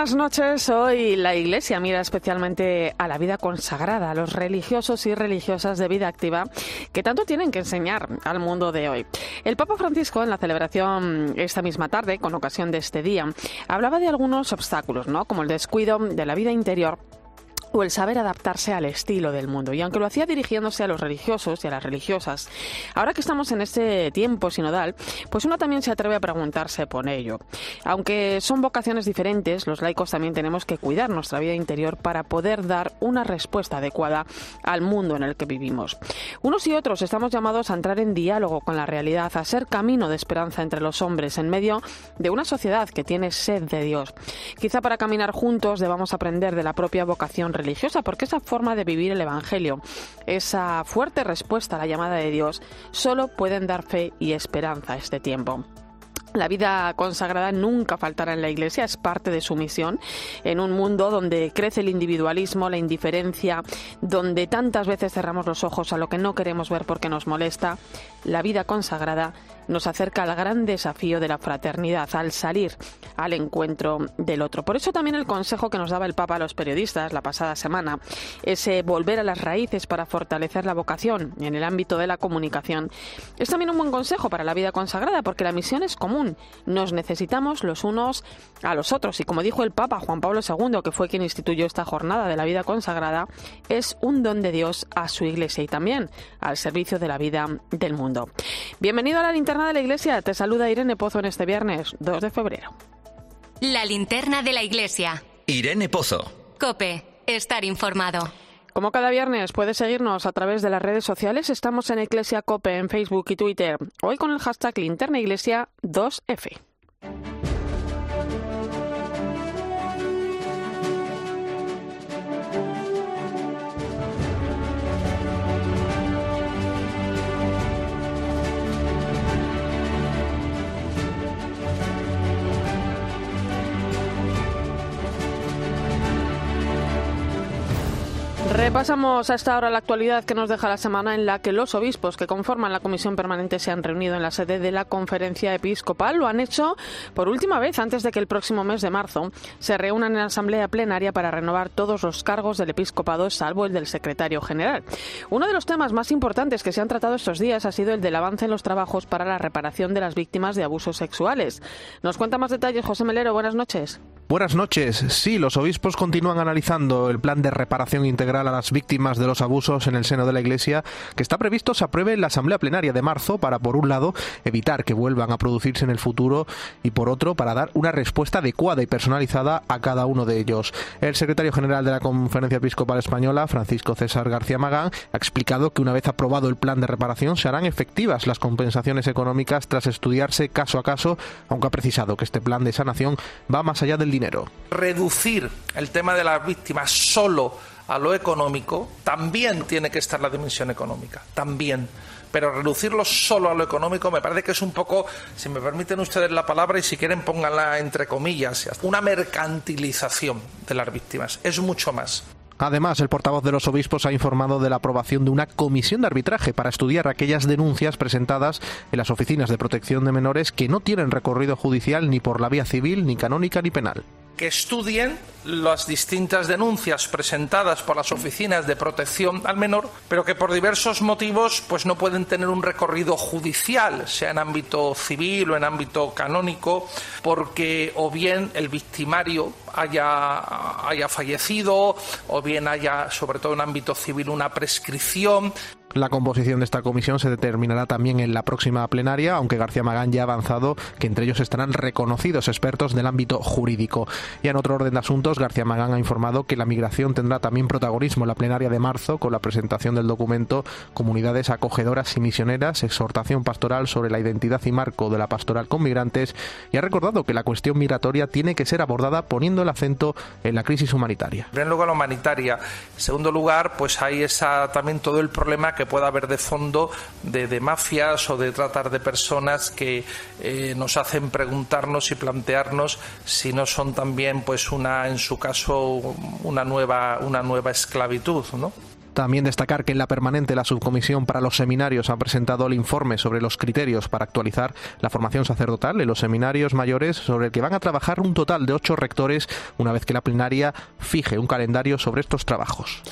Buenas noches. Hoy la Iglesia mira especialmente a la vida consagrada, a los religiosos y religiosas de vida activa que tanto tienen que enseñar al mundo de hoy. El Papa Francisco, en la celebración esta misma tarde, con ocasión de este día, hablaba de algunos obstáculos, ¿no? Como el descuido de la vida interior o el saber adaptarse al estilo del mundo. Y aunque lo hacía dirigiéndose a los religiosos y a las religiosas, ahora que estamos en este tiempo sinodal, pues uno también se atreve a preguntarse por ello. Aunque son vocaciones diferentes, los laicos también tenemos que cuidar nuestra vida interior para poder dar una respuesta adecuada al mundo en el que vivimos. Unos y otros estamos llamados a entrar en diálogo con la realidad, a ser camino de esperanza entre los hombres en medio de una sociedad que tiene sed de Dios. Quizá para caminar juntos debamos aprender de la propia vocación religiosa, porque esa forma de vivir el Evangelio, esa fuerte respuesta a la llamada de Dios, solo pueden dar fe y esperanza a este tiempo. La vida consagrada nunca faltará en la Iglesia, es parte de su misión, en un mundo donde crece el individualismo, la indiferencia, donde tantas veces cerramos los ojos a lo que no queremos ver porque nos molesta. La vida consagrada nos acerca al gran desafío de la fraternidad, al salir al encuentro del otro. Por eso también el consejo que nos daba el Papa a los periodistas la pasada semana, ese volver a las raíces para fortalecer la vocación en el ámbito de la comunicación, es también un buen consejo para la vida consagrada, porque la misión es común. Nos necesitamos los unos a los otros. Y como dijo el Papa Juan Pablo II, que fue quien instituyó esta jornada de la vida consagrada, es un don de Dios a su Iglesia y también al servicio de la vida del mundo. Bienvenido a la linterna de la Iglesia. Te saluda Irene Pozo en este viernes 2 de febrero. La linterna de la iglesia. Irene Pozo. Cope, estar informado. Como cada viernes puedes seguirnos a través de las redes sociales, estamos en Iglesia Cope en Facebook y Twitter. Hoy con el hashtag Linterna Iglesia 2F. Repasamos a esta hora la actualidad que nos deja la semana en la que los obispos que conforman la comisión permanente se han reunido en la sede de la conferencia episcopal. Lo han hecho por última vez antes de que el próximo mes de marzo se reúnan en asamblea plenaria para renovar todos los cargos del episcopado, salvo el del secretario general. Uno de los temas más importantes que se han tratado estos días ha sido el del avance en los trabajos para la reparación de las víctimas de abusos sexuales. Nos cuenta más detalles José Melero. Buenas noches. Buenas noches. Sí, los obispos continúan analizando el plan de reparación integral a las víctimas de los abusos en el seno de la Iglesia, que está previsto se apruebe en la Asamblea Plenaria de marzo para, por un lado, evitar que vuelvan a producirse en el futuro y, por otro, para dar una respuesta adecuada y personalizada a cada uno de ellos. El secretario general de la Conferencia Episcopal Española, Francisco César García Magán, ha explicado que una vez aprobado el plan de reparación se harán efectivas las compensaciones económicas tras estudiarse caso a caso, aunque ha precisado que este plan de sanación va más allá del dinero. Reducir el tema de las víctimas solo a lo económico, también tiene que estar la dimensión económica, también. Pero reducirlo solo a lo económico me parece que es un poco, si me permiten ustedes la palabra y si quieren pónganla entre comillas, una mercantilización de las víctimas. Es mucho más. Además, el portavoz de los obispos ha informado de la aprobación de una comisión de arbitraje para estudiar aquellas denuncias presentadas en las oficinas de protección de menores que no tienen recorrido judicial ni por la vía civil, ni canónica, ni penal que estudien las distintas denuncias presentadas por las oficinas de protección al menor, pero que por diversos motivos pues no pueden tener un recorrido judicial, sea en ámbito civil o en ámbito canónico, porque o bien el victimario haya, haya fallecido, o bien haya, sobre todo en ámbito civil, una prescripción. La composición de esta comisión se determinará también en la próxima plenaria, aunque García Magán ya ha avanzado que entre ellos estarán reconocidos expertos del ámbito jurídico. Y en otro orden de asuntos, García Magán ha informado que la migración tendrá también protagonismo en la plenaria de marzo con la presentación del documento Comunidades acogedoras y misioneras, exhortación pastoral sobre la identidad y marco de la pastoral con migrantes, y ha recordado que la cuestión migratoria tiene que ser abordada poniendo el acento en la crisis humanitaria. En primer la humanitaria. En segundo lugar, pues hay esa, también todo el problema que pueda haber de fondo de, mafias o de tratar de personas que eh, nos hacen preguntarnos y plantearnos si no son también, pues, una, en su caso, una nueva, una nueva esclavitud, ¿no? También destacar que en la permanente la subcomisión para los seminarios ha presentado el informe sobre los criterios para actualizar la formación sacerdotal en los seminarios mayores, sobre el que van a trabajar un total de ocho rectores una vez que la plenaria fije un calendario sobre estos trabajos.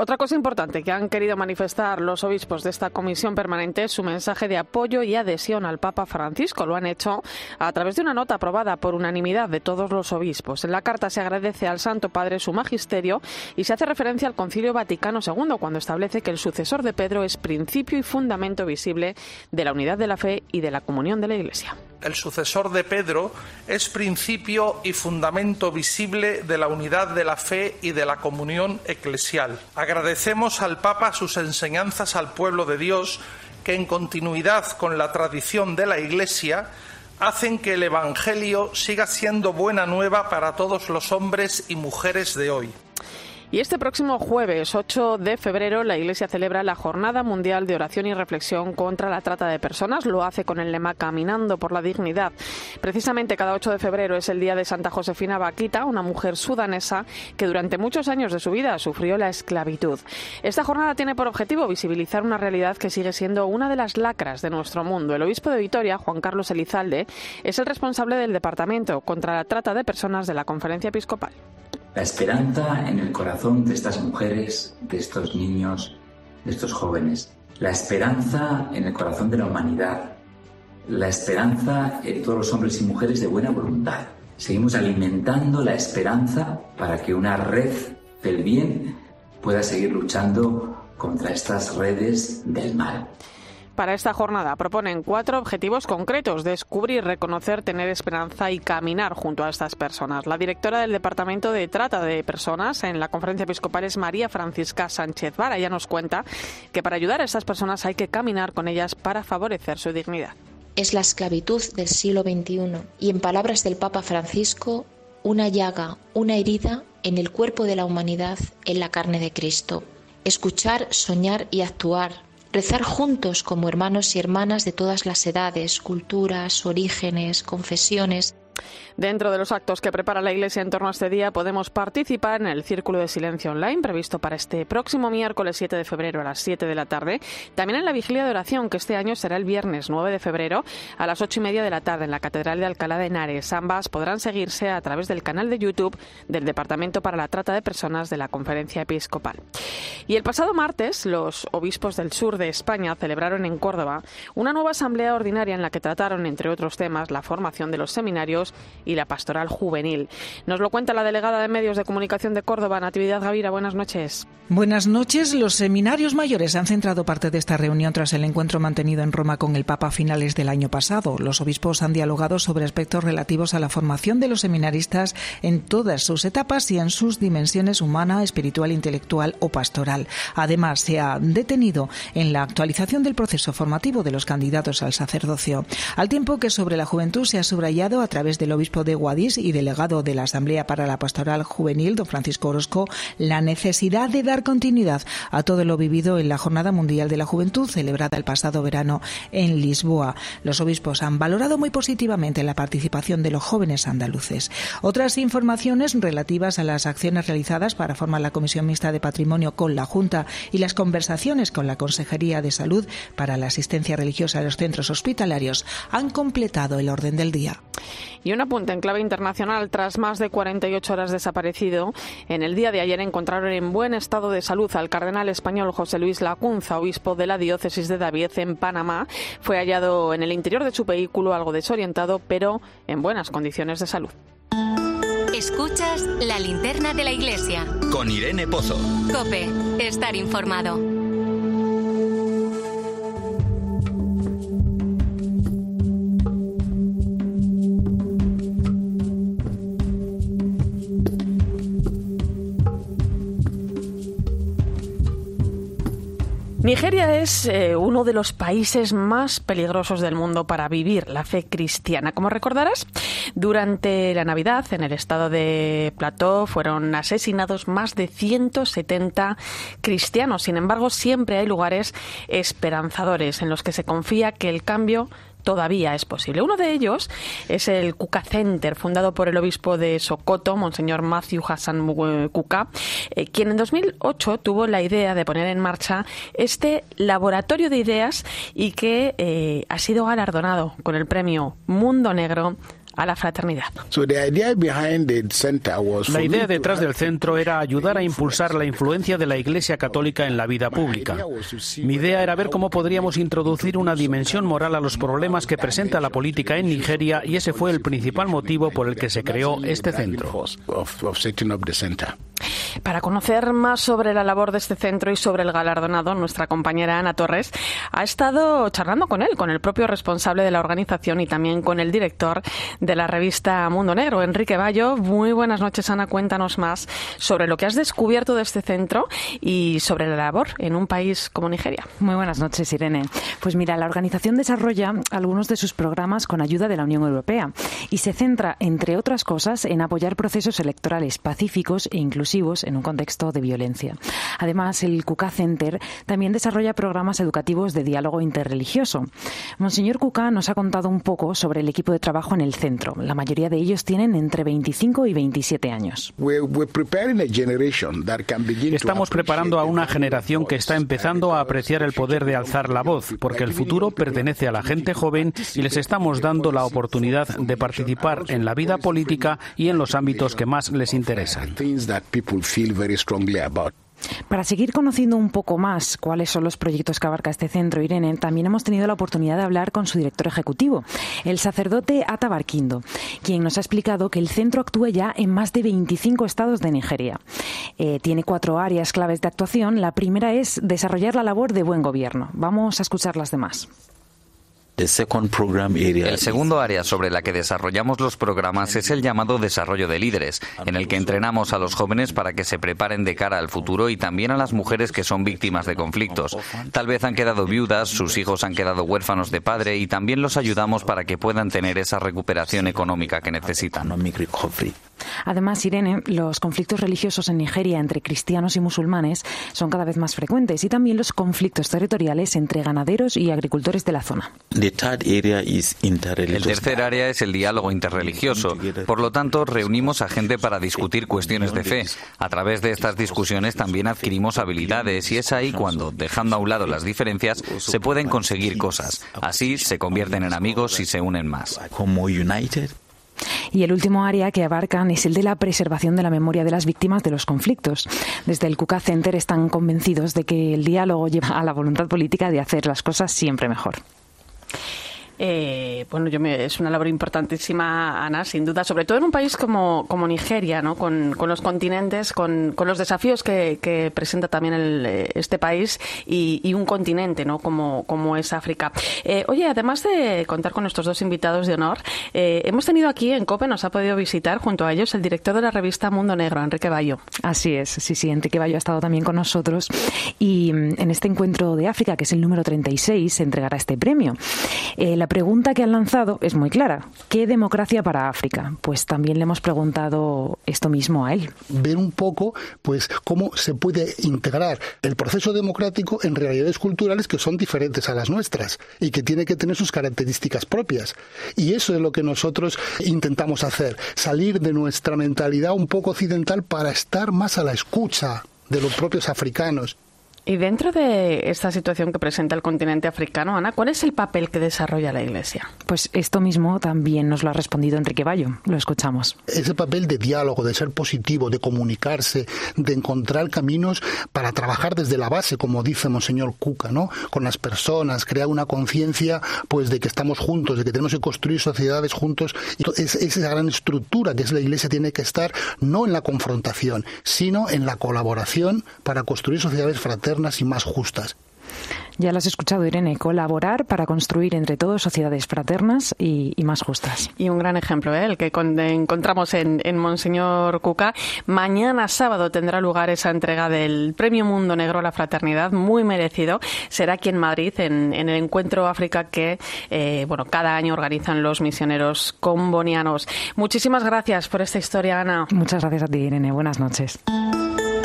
Otra cosa importante que han querido manifestar los obispos de esta comisión permanente es su mensaje de apoyo y adhesión al Papa Francisco. Lo han hecho a través de una nota aprobada por unanimidad de todos los obispos. En la carta se agradece al Santo Padre su magisterio y se hace referencia al Concilio Vaticano II cuando establece que el sucesor de Pedro es principio y fundamento visible de la unidad de la fe y de la comunión de la Iglesia el sucesor de Pedro, es principio y fundamento visible de la unidad de la fe y de la comunión eclesial. Agradecemos al Papa sus enseñanzas al pueblo de Dios que en continuidad con la tradición de la Iglesia hacen que el Evangelio siga siendo buena nueva para todos los hombres y mujeres de hoy. Y este próximo jueves 8 de febrero la Iglesia celebra la Jornada Mundial de Oración y Reflexión contra la Trata de Personas. Lo hace con el lema Caminando por la Dignidad. Precisamente cada 8 de febrero es el día de Santa Josefina Baquita, una mujer sudanesa que durante muchos años de su vida sufrió la esclavitud. Esta jornada tiene por objetivo visibilizar una realidad que sigue siendo una de las lacras de nuestro mundo. El obispo de Vitoria, Juan Carlos Elizalde, es el responsable del Departamento contra la Trata de Personas de la Conferencia Episcopal la esperanza en el corazón de estas mujeres, de estos niños, de estos jóvenes, la esperanza en el corazón de la humanidad, la esperanza en todos los hombres y mujeres de buena voluntad. Seguimos alimentando la esperanza para que una red del bien pueda seguir luchando contra estas redes del mal para esta jornada proponen cuatro objetivos concretos, descubrir, reconocer, tener esperanza y caminar junto a estas personas. La directora del Departamento de Trata de Personas en la conferencia episcopal es María Francisca Sánchez Vara. Ella nos cuenta que para ayudar a estas personas hay que caminar con ellas para favorecer su dignidad. Es la esclavitud del siglo XXI y en palabras del Papa Francisco, una llaga, una herida en el cuerpo de la humanidad en la carne de Cristo. Escuchar, soñar y actuar rezar juntos como hermanos y hermanas de todas las edades, culturas, orígenes, confesiones, Dentro de los actos que prepara la Iglesia en torno a este día podemos participar en el Círculo de Silencio Online previsto para este próximo miércoles 7 de febrero a las 7 de la tarde. También en la Vigilia de Oración que este año será el viernes 9 de febrero a las 8 y media de la tarde en la Catedral de Alcalá de Henares. Ambas podrán seguirse a través del canal de YouTube del Departamento para la Trata de Personas de la Conferencia Episcopal. Y el pasado martes los obispos del sur de España celebraron en Córdoba una nueva asamblea ordinaria en la que trataron, entre otros temas, la formación de los seminarios y la pastoral juvenil. Nos lo cuenta la delegada de Medios de Comunicación de Córdoba, Natividad Gavira. Buenas noches. Buenas noches. Los seminarios mayores han centrado parte de esta reunión tras el encuentro mantenido en Roma con el Papa a finales del año pasado. Los obispos han dialogado sobre aspectos relativos a la formación de los seminaristas en todas sus etapas y en sus dimensiones humana, espiritual, intelectual o pastoral. Además, se ha detenido en la actualización del proceso formativo de los candidatos al sacerdocio, al tiempo que sobre la juventud se ha subrayado a través del obispo de Guadix y delegado de la Asamblea para la Pastoral Juvenil, don Francisco Orozco, la necesidad de dar continuidad a todo lo vivido en la Jornada Mundial de la Juventud celebrada el pasado verano en Lisboa. Los obispos han valorado muy positivamente la participación de los jóvenes andaluces. Otras informaciones relativas a las acciones realizadas para formar la Comisión Mixta de Patrimonio con la Junta y las conversaciones con la Consejería de Salud para la asistencia religiosa a los centros hospitalarios han completado el orden del día. Y un apunte en clave internacional. Tras más de 48 horas desaparecido, en el día de ayer encontraron en buen estado de salud al cardenal español José Luis Lacunza, obispo de la diócesis de David en Panamá. Fue hallado en el interior de su vehículo algo desorientado, pero en buenas condiciones de salud. Escuchas la linterna de la iglesia. Con Irene Pozo. Cope, estar informado. Nigeria es eh, uno de los países más peligrosos del mundo para vivir la fe cristiana. Como recordarás, durante la Navidad en el estado de Plateau fueron asesinados más de 170 cristianos. Sin embargo, siempre hay lugares esperanzadores en los que se confía que el cambio todavía es posible. Uno de ellos es el Kuka Center, fundado por el obispo de Sokoto, Monseñor Matthew Hassan Kuka, eh, quien en 2008 tuvo la idea de poner en marcha este laboratorio de ideas y que eh, ha sido galardonado con el premio Mundo Negro a la fraternidad. La idea detrás del centro era ayudar a impulsar la influencia de la Iglesia Católica en la vida pública. Mi idea era ver cómo podríamos introducir una dimensión moral a los problemas que presenta la política en Nigeria y ese fue el principal motivo por el que se creó este centro. Para conocer más sobre la labor de este centro y sobre el galardonado, nuestra compañera Ana Torres ha estado charlando con él, con el propio responsable de la organización y también con el director de la revista Mundo Negro, Enrique Bayo. Muy buenas noches, Ana. Cuéntanos más sobre lo que has descubierto de este centro y sobre la labor en un país como Nigeria. Muy buenas noches, Irene. Pues mira, la organización desarrolla algunos de sus programas con ayuda de la Unión Europea y se centra, entre otras cosas, en apoyar procesos electorales pacíficos e inclusivos en un contexto de violencia. Además, el Cuca Center también desarrolla programas educativos de diálogo interreligioso. Monseñor Cuca nos ha contado un poco sobre el equipo de trabajo en el centro. La mayoría de ellos tienen entre 25 y 27 años. Estamos preparando a una generación que está empezando a apreciar el poder de alzar la voz, porque el futuro pertenece a la gente joven y les estamos dando la oportunidad de participar en la vida política y en los ámbitos que más les interesan. Para seguir conociendo un poco más cuáles son los proyectos que abarca este centro, Irene, también hemos tenido la oportunidad de hablar con su director ejecutivo, el sacerdote Atabarquindo, quien nos ha explicado que el centro actúa ya en más de 25 estados de Nigeria. Eh, tiene cuatro áreas claves de actuación. La primera es desarrollar la labor de buen gobierno. Vamos a escuchar las demás. El segundo área sobre la que desarrollamos los programas es el llamado desarrollo de líderes, en el que entrenamos a los jóvenes para que se preparen de cara al futuro y también a las mujeres que son víctimas de conflictos. Tal vez han quedado viudas, sus hijos han quedado huérfanos de padre y también los ayudamos para que puedan tener esa recuperación económica que necesitan. Además, Irene, los conflictos religiosos en Nigeria entre cristianos y musulmanes son cada vez más frecuentes y también los conflictos territoriales entre ganaderos y agricultores de la zona. El tercer área es el diálogo interreligioso. Por lo tanto, reunimos a gente para discutir cuestiones de fe. A través de estas discusiones también adquirimos habilidades y es ahí cuando, dejando a un lado las diferencias, se pueden conseguir cosas. Así se convierten en amigos y se unen más. Y el último área que abarcan es el de la preservación de la memoria de las víctimas de los conflictos. Desde el Cuca Center están convencidos de que el diálogo lleva a la voluntad política de hacer las cosas siempre mejor. Eh, bueno, yo me, es una labor importantísima, Ana, sin duda, sobre todo en un país como, como Nigeria, ¿no? con, con los continentes, con, con los desafíos que, que presenta también el, eh, este país y, y, un continente ¿no? como, como es África. Eh, oye, además de contar con nuestros dos invitados de honor, eh, hemos tenido aquí en COPE, nos ha podido visitar junto a ellos el director de la revista Mundo Negro, Enrique Bayo. Así es, sí, sí, Enrique Bayo ha estado también con nosotros y mm, en este encuentro de África, que es el número 36, se entregará este premio. La pregunta que han lanzado es muy clara. ¿Qué democracia para África? Pues también le hemos preguntado esto mismo a él. Ver un poco, pues, cómo se puede integrar el proceso democrático en realidades culturales que son diferentes a las nuestras y que tiene que tener sus características propias. Y eso es lo que nosotros intentamos hacer, salir de nuestra mentalidad un poco occidental para estar más a la escucha de los propios africanos. Y dentro de esta situación que presenta el continente africano, Ana, ¿cuál es el papel que desarrolla la Iglesia? Pues esto mismo también nos lo ha respondido Enrique Bayo. Lo escuchamos. Ese papel de diálogo, de ser positivo, de comunicarse, de encontrar caminos para trabajar desde la base, como dice Monseñor Cuca, ¿no? Con las personas, crear una conciencia, pues, de que estamos juntos, de que tenemos que construir sociedades juntos. Es, esa gran estructura que es la Iglesia tiene que estar no en la confrontación, sino en la colaboración para construir sociedades fraternas y más justas. Ya lo has escuchado, Irene, colaborar para construir entre todos sociedades fraternas y, más justas. Y un gran ejemplo, ¿eh? el que encontramos en, Monseñor Cuca. Mañana sábado tendrá lugar esa entrega del Premio Mundo Negro a la Fraternidad, muy merecido. Será aquí en Madrid, en, el encuentro África que eh, bueno, cada año organizan los misioneros combonianos. Muchísimas gracias por esta historia, Ana. Muchas gracias a ti, Irene. Buenas noches.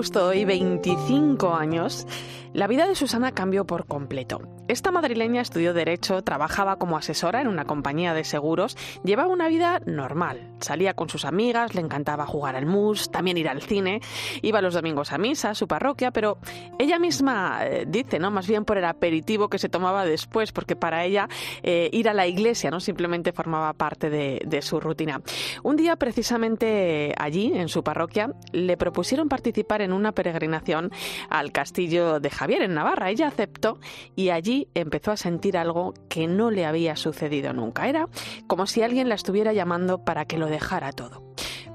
Justo hoy 25 años, la vida de Susana cambió por completo. Esta madrileña estudió Derecho, trabajaba como asesora en una compañía de seguros, llevaba una vida normal. Salía con sus amigas, le encantaba jugar al mus, también ir al cine, iba los domingos a misa, a su parroquia, pero ella misma eh, dice, ¿no? Más bien por el aperitivo que se tomaba después, porque para ella eh, ir a la iglesia no simplemente formaba parte de, de su rutina. Un día, precisamente allí, en su parroquia, le propusieron participar en una peregrinación al castillo de Javier en Navarra. Ella aceptó y allí empezó a sentir algo que no le había sucedido nunca. Era como si alguien la estuviera llamando para que lo dejara todo.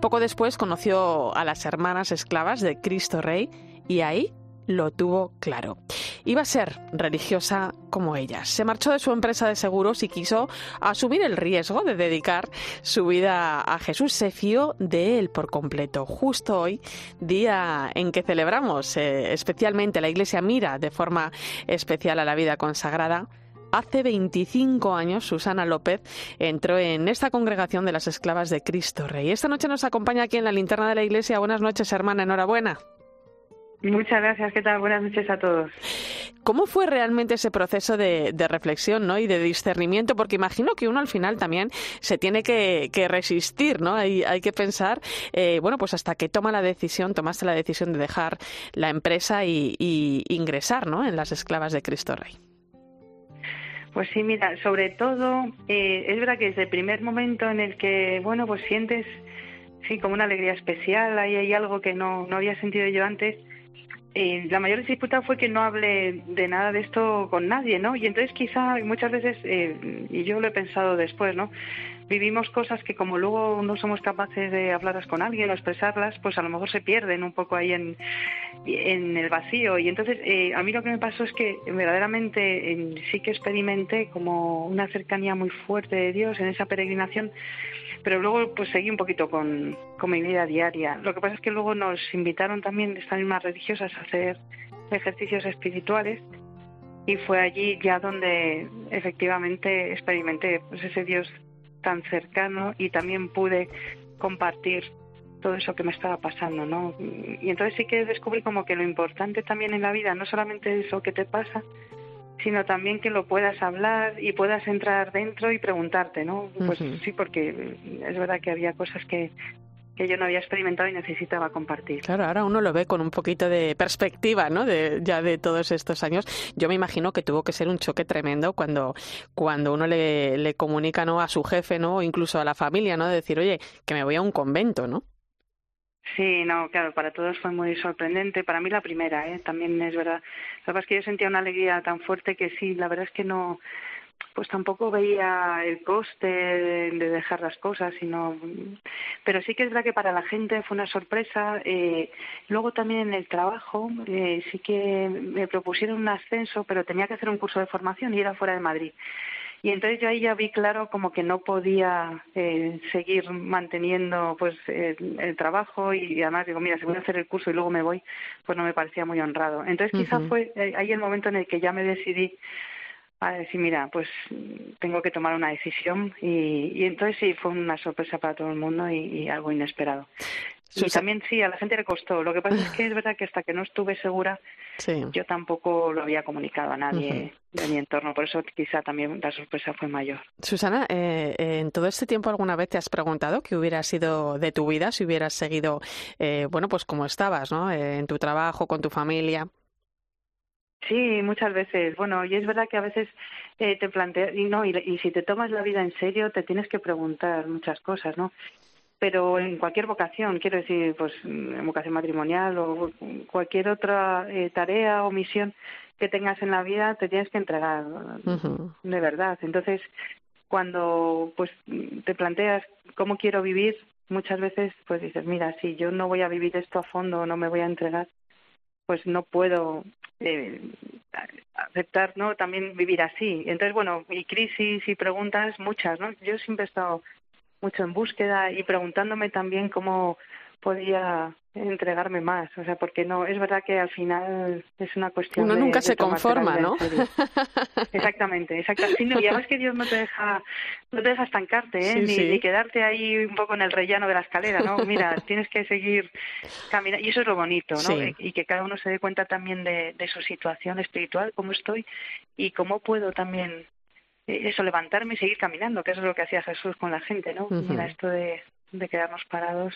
Poco después conoció a las hermanas esclavas de Cristo Rey y ahí lo tuvo claro. Iba a ser religiosa como ellas. Se marchó de su empresa de seguros y quiso asumir el riesgo de dedicar su vida a Jesús. Se fió de él por completo. Justo hoy, día en que celebramos eh, especialmente la Iglesia mira de forma especial a la vida consagrada, Hace 25 años, Susana López entró en esta congregación de las esclavas de Cristo Rey. Esta noche nos acompaña aquí en la linterna de la iglesia. Buenas noches, hermana. Enhorabuena. Muchas gracias, ¿qué tal? Buenas noches a todos. ¿Cómo fue realmente ese proceso de, reflexión ¿no? y de discernimiento? Porque imagino que uno al final también se tiene que, resistir, ¿no? Hay, hay que pensar, eh, bueno, pues hasta que toma la decisión, tomaste la decisión de dejar la empresa y, ingresar, ¿no? En las esclavas de Cristo Rey. Pues sí, mira, sobre todo, eh, es verdad que desde el primer momento en el que, bueno, pues sientes, sí, como una alegría especial, ahí hay algo que no, no había sentido yo antes, eh, la mayor disputa fue que no hablé de nada de esto con nadie, ¿no? Y entonces quizá muchas veces, eh, y yo lo he pensado después, ¿no? Vivimos cosas que como luego no somos capaces de hablarlas con alguien o expresarlas, pues a lo mejor se pierden un poco ahí en, en el vacío. Y entonces eh, a mí lo que me pasó es que verdaderamente sí que experimenté como una cercanía muy fuerte de Dios en esa peregrinación pero luego pues seguí un poquito con, mi vida diaria. Lo que pasa es que luego nos invitaron también estas mismas religiosas a hacer ejercicios espirituales y fue allí ya donde efectivamente experimenté pues ese Dios tan cercano y también pude compartir todo eso que me estaba pasando, ¿no? Y entonces sí que descubrí como que lo importante también en la vida no solamente es lo que te pasa, sino también que lo puedas hablar y puedas entrar dentro y preguntarte, ¿no? Pues sí, porque es verdad que había cosas que, que yo no había experimentado y necesitaba compartir. Claro, ahora uno lo ve con un poquito de perspectiva, ¿no? De, ya de todos estos años. Yo me imagino que tuvo que ser un choque tremendo cuando, cuando uno le, le comunica, ¿no? A su jefe, ¿no? O incluso a la familia, ¿no? De decir, oye, que me voy a un convento, ¿no? Sí, no, claro, para todos fue muy sorprendente. Para mí la primera, ¿eh? también es verdad. La verdad es que yo sentía una alegría tan fuerte que sí, la verdad es que no, pues tampoco veía el coste de dejar las cosas, sino, pero sí que es verdad que para la gente fue una sorpresa. Eh, luego también en el trabajo eh, sí que me propusieron un ascenso, pero tenía que hacer un curso de formación y era fuera de Madrid. Y entonces yo ahí ya vi claro como que no podía eh, seguir manteniendo pues el, trabajo y además digo, mira, si voy a hacer el curso y luego me voy, pues no me parecía muy honrado. Entonces quizá fue eh, ahí el momento en el que ya me decidí a decir, mira, pues tengo que tomar una decisión y, y entonces sí fue una sorpresa para todo el mundo y, algo inesperado. Y también sí, a la gente le costó. Lo que pasa es que es verdad que hasta que no estuve segura, yo tampoco lo había comunicado a nadie de mi entorno. Por eso quizá también la sorpresa fue mayor. Susana, eh, ¿en todo este tiempo alguna vez te has preguntado qué hubiera sido de tu vida si hubieras seguido, eh, bueno, pues como estabas, ¿no? Eh, en tu trabajo, con tu familia. Sí, muchas veces. Bueno, y es verdad que a veces eh, te planteas, y no, y, y si te tomas la vida en serio, te tienes que preguntar muchas cosas, ¿no? Pero en cualquier vocación, quiero decir, pues en vocación matrimonial o cualquier otra eh, tarea o misión que tengas en la vida, te tienes que entregar de verdad. Entonces, cuando pues te planteas cómo quiero vivir, muchas veces pues dices, mira, si yo no voy a vivir esto a fondo, no me voy a entregar, pues no puedo eh, aceptar, ¿no? También vivir así. Entonces, bueno, y crisis y preguntas muchas, ¿no? Yo siempre he estado mucho en búsqueda y preguntándome también cómo podía entregarme más, o sea, porque no, es verdad que al final es una cuestión Uno nunca se conforma, ¿no? Exactamente, exactamente. y además que Dios no te deja, no te deja estancarte, ¿eh? ni, quedarte ahí un poco en el rellano de la escalera, ¿no? Mira, tienes que seguir caminando, y eso es lo bonito, ¿no? Y que cada uno se dé cuenta también de, de su situación espiritual, cómo estoy y cómo puedo también eso, levantarme y seguir caminando, que eso es lo que hacía Jesús con la gente, ¿no? Mira, esto de, de quedarnos parados.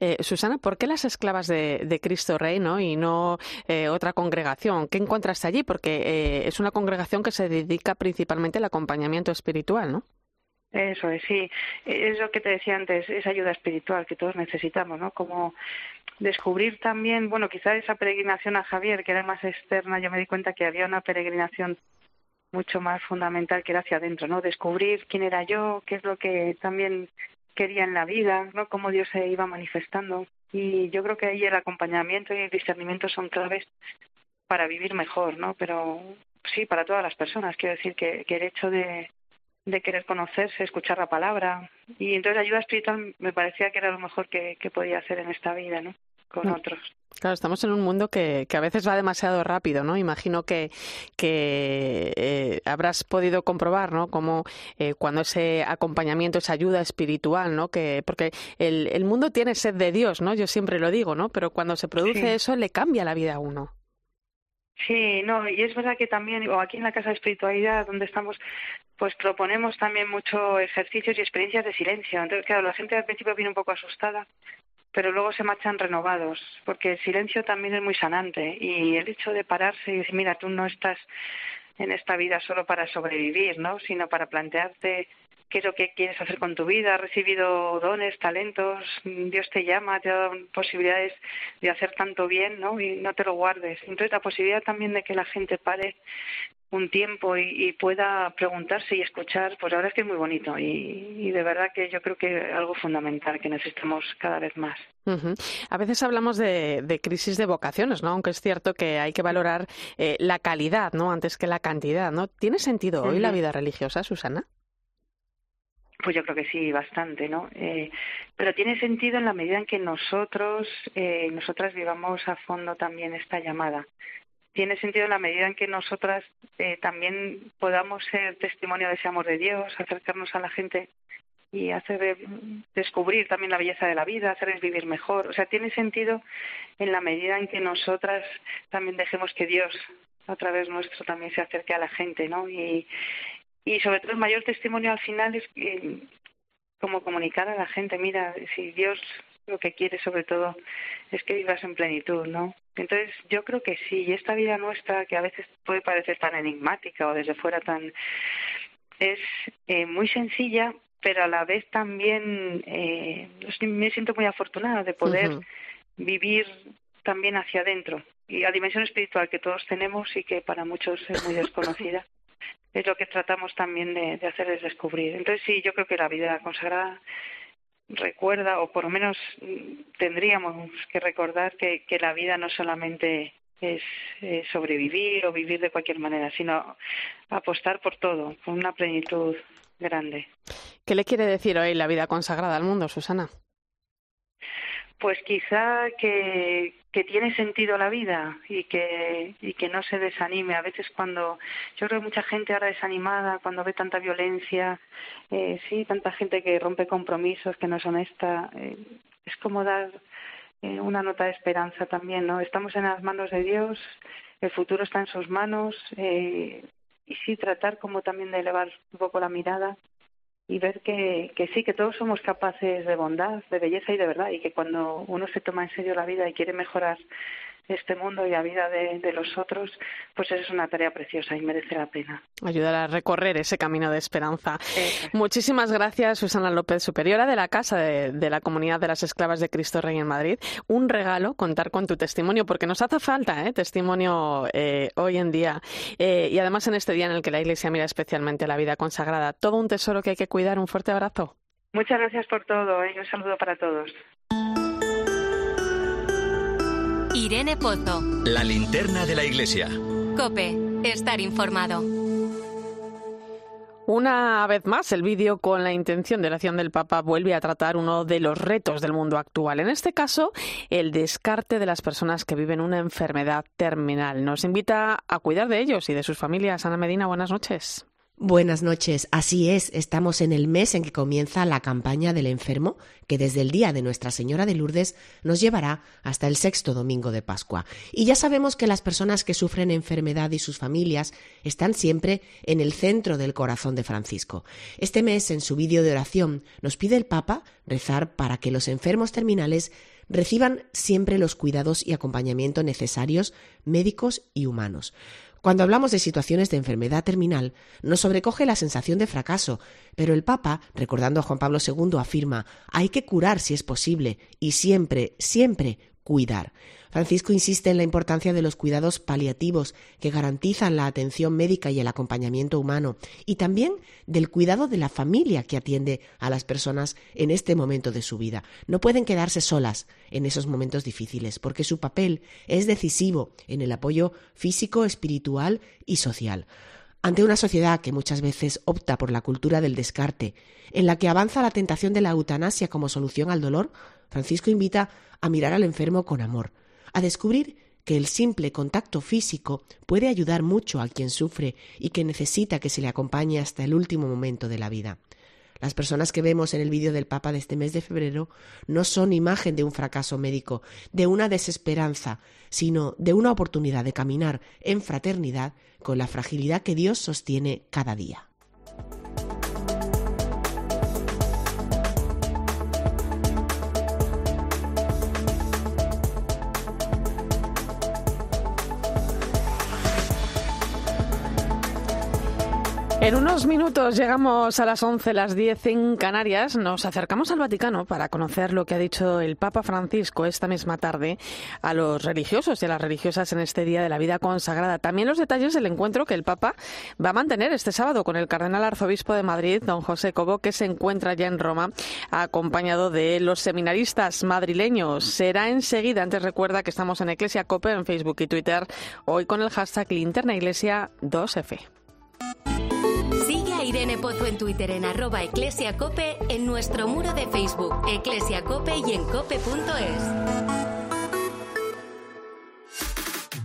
Eh, Susana, ¿por qué las esclavas de, Cristo Rey ¿no? y no eh, otra congregación? ¿Qué encontraste allí? Porque es una congregación que se dedica principalmente al acompañamiento espiritual, ¿no? Eso es, sí. Es lo que te decía antes, esa ayuda espiritual que todos necesitamos, ¿no? Como descubrir también, bueno, quizá esa peregrinación a Javier, que era más externa, yo me di cuenta que había una peregrinación mucho más fundamental que era hacia adentro, ¿no? Descubrir quién era yo, qué es lo que también quería en la vida, ¿no? Cómo Dios se iba manifestando. Y yo creo que ahí el acompañamiento y el discernimiento son claves para vivir mejor, ¿no? Pero sí, para todas las personas. Quiero decir que, que el hecho de, de querer conocerse, escuchar la palabra. Y entonces ayuda espiritual me parecía que era lo mejor que, que podía hacer en esta vida, ¿no? Con mm. otros. Claro, estamos en un mundo que, que a veces va demasiado rápido, ¿no? Imagino que, que eh, habrás podido comprobar, ¿no? Como eh, cuando ese acompañamiento, esa ayuda espiritual, ¿no? Que, porque el, el mundo tiene sed de Dios, ¿no? Yo siempre lo digo, ¿no? Pero cuando se produce eso, le cambia la vida a uno. Sí, no, y es verdad que también, o aquí en la Casa de Espiritualidad, donde estamos, pues proponemos también mucho ejercicios y experiencias de silencio. Entonces, claro, la gente al principio viene un poco asustada, pero luego se marchan renovados, porque el silencio también es muy sanante y el hecho de pararse y decir, mira, tú no estás en esta vida solo para sobrevivir, ¿no? Sino para plantearte qué es lo que quieres hacer con tu vida, has recibido dones, talentos, Dios te llama, te ha dado posibilidades de hacer tanto bien, ¿no? Y no te lo guardes. Entonces la posibilidad también de que la gente pare un tiempo y, pueda preguntarse y escuchar, pues ahora es que es muy bonito y, de verdad que yo creo que es algo fundamental que necesitamos cada vez más. A veces hablamos de, crisis de vocaciones, ¿no? Aunque es cierto que hay que valorar eh, la calidad, ¿no? Antes que la cantidad, ¿no? ¿Tiene sentido hoy la vida religiosa, Susana? Pues yo creo que sí, bastante, ¿no? Eh, pero tiene sentido en la medida en que nosotros, eh, nosotras vivamos a fondo también esta llamada tiene sentido en la medida en que nosotras eh, también podamos ser testimonio de ese amor de Dios, acercarnos a la gente y hacer descubrir también la belleza de la vida, hacerles vivir mejor. O sea, tiene sentido en la medida en que nosotras también dejemos que Dios a través nuestro también se acerque a la gente, ¿no? Y, y sobre todo el mayor testimonio al final es que, como comunicar a la gente, mira, si Dios lo que quiere sobre todo es que vivas en plenitud, ¿no? Entonces yo creo que sí, y esta vida nuestra que a veces puede parecer tan enigmática o desde fuera tan es eh, muy sencilla, pero a la vez también eh, me siento muy afortunada de poder vivir también hacia adentro y la dimensión espiritual que todos tenemos y que para muchos es muy desconocida. es lo que tratamos también de, de hacerles descubrir. Entonces sí, yo creo que la vida consagrada recuerda, o por lo menos mm, tendríamos que recordar que, que la vida no solamente es sobrevivir o vivir de cualquier manera, sino apostar por todo, con una plenitud grande. ¿Qué le quiere decir hoy la vida consagrada al mundo, Susana? Pues quizá que, que tiene sentido la vida y que, y que no se desanime. A veces cuando yo creo que mucha gente ahora desanimada, cuando ve tanta violencia, eh, sí, tanta gente que rompe compromisos, que no es honesta, eh, es como dar eh, una nota de esperanza también, ¿no? Estamos en las manos de Dios, el futuro está en sus manos eh, y sí tratar como también de elevar un poco la mirada y ver que, que sí, que todos somos capaces de bondad, de belleza y de verdad, y que cuando uno se toma en serio la vida y quiere mejorar este mundo y la vida de, los otros, pues es una tarea preciosa y merece la pena. Ayudar a recorrer ese camino de esperanza. Muchísimas gracias, Susana López, superiora de la Casa de, la Comunidad de las Esclavas de Cristo Rey en Madrid. Un regalo contar con tu testimonio, porque nos hace falta ¿eh? testimonio eh, hoy en día. Eh, y además en este día en el que la Iglesia mira especialmente la vida consagrada. Todo un tesoro que hay que cuidar. Un fuerte abrazo. Muchas gracias por todo y un saludo para todos. Irene Pozo. La linterna de la iglesia. Cope, estar informado. Una vez más, el vídeo con la intención de la acción del Papa vuelve a tratar uno de los retos del mundo actual. En este caso, el descarte de las personas que viven una enfermedad terminal. Nos invita a cuidar de ellos y de sus familias. Ana Medina, buenas noches. Buenas noches. Así es, estamos en el mes en que comienza la campaña del enfermo, que desde el día de Nuestra Señora de Lourdes nos llevará hasta el sexto domingo de Pascua. Y ya sabemos que las personas que sufren enfermedad y sus familias están siempre en el centro del corazón de Francisco. Este mes, en su vídeo de oración, nos pide el Papa rezar para que los enfermos terminales reciban siempre los cuidados y acompañamiento necesarios médicos y humanos. Cuando hablamos de situaciones de enfermedad terminal, nos sobrecoge la sensación de fracaso, pero el Papa, recordando a Juan Pablo II, afirma hay que curar si es posible y siempre, siempre cuidar. Francisco insiste en la importancia de los cuidados paliativos que garantizan la atención médica y el acompañamiento humano, y también del cuidado de la familia que atiende a las personas en este momento de su vida. No pueden quedarse solas en esos momentos difíciles, porque su papel es decisivo en el apoyo físico, espiritual y social. Ante una sociedad que muchas veces opta por la cultura del descarte, en la que avanza la tentación de la eutanasia como solución al dolor, Francisco invita a mirar al enfermo con amor, a descubrir que el simple contacto físico puede ayudar mucho a quien sufre y que necesita que se le acompañe hasta el último momento de la vida. Las personas que vemos en el vídeo del Papa de este mes de febrero no son imagen de un fracaso médico, de una desesperanza, sino de una oportunidad de caminar en fraternidad con la fragilidad que Dios sostiene cada día. En unos minutos llegamos a las 11, las 10 en Canarias. Nos acercamos al Vaticano para conocer lo que ha dicho el Papa Francisco esta misma tarde a los religiosos y a las religiosas en este Día de la Vida Consagrada. También los detalles del encuentro que el Papa va a mantener este sábado con el Cardenal Arzobispo de Madrid, don José Cobo, que se encuentra ya en Roma, acompañado de los seminaristas madrileños. Será enseguida. Antes recuerda que estamos en Iglesia Cope en Facebook y Twitter, hoy con el hashtag Linterna Iglesia 2F. Irene Pozo en Twitter en arroba eclesiacope, en nuestro muro de Facebook, eclesiacope y en cope.es.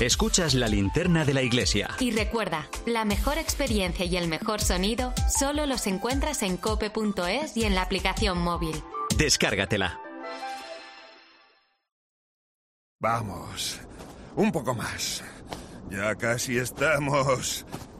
Escuchas la linterna de la iglesia. Y recuerda, la mejor experiencia y el mejor sonido solo los encuentras en cope.es y en la aplicación móvil. Descárgatela. Vamos, un poco más. Ya casi estamos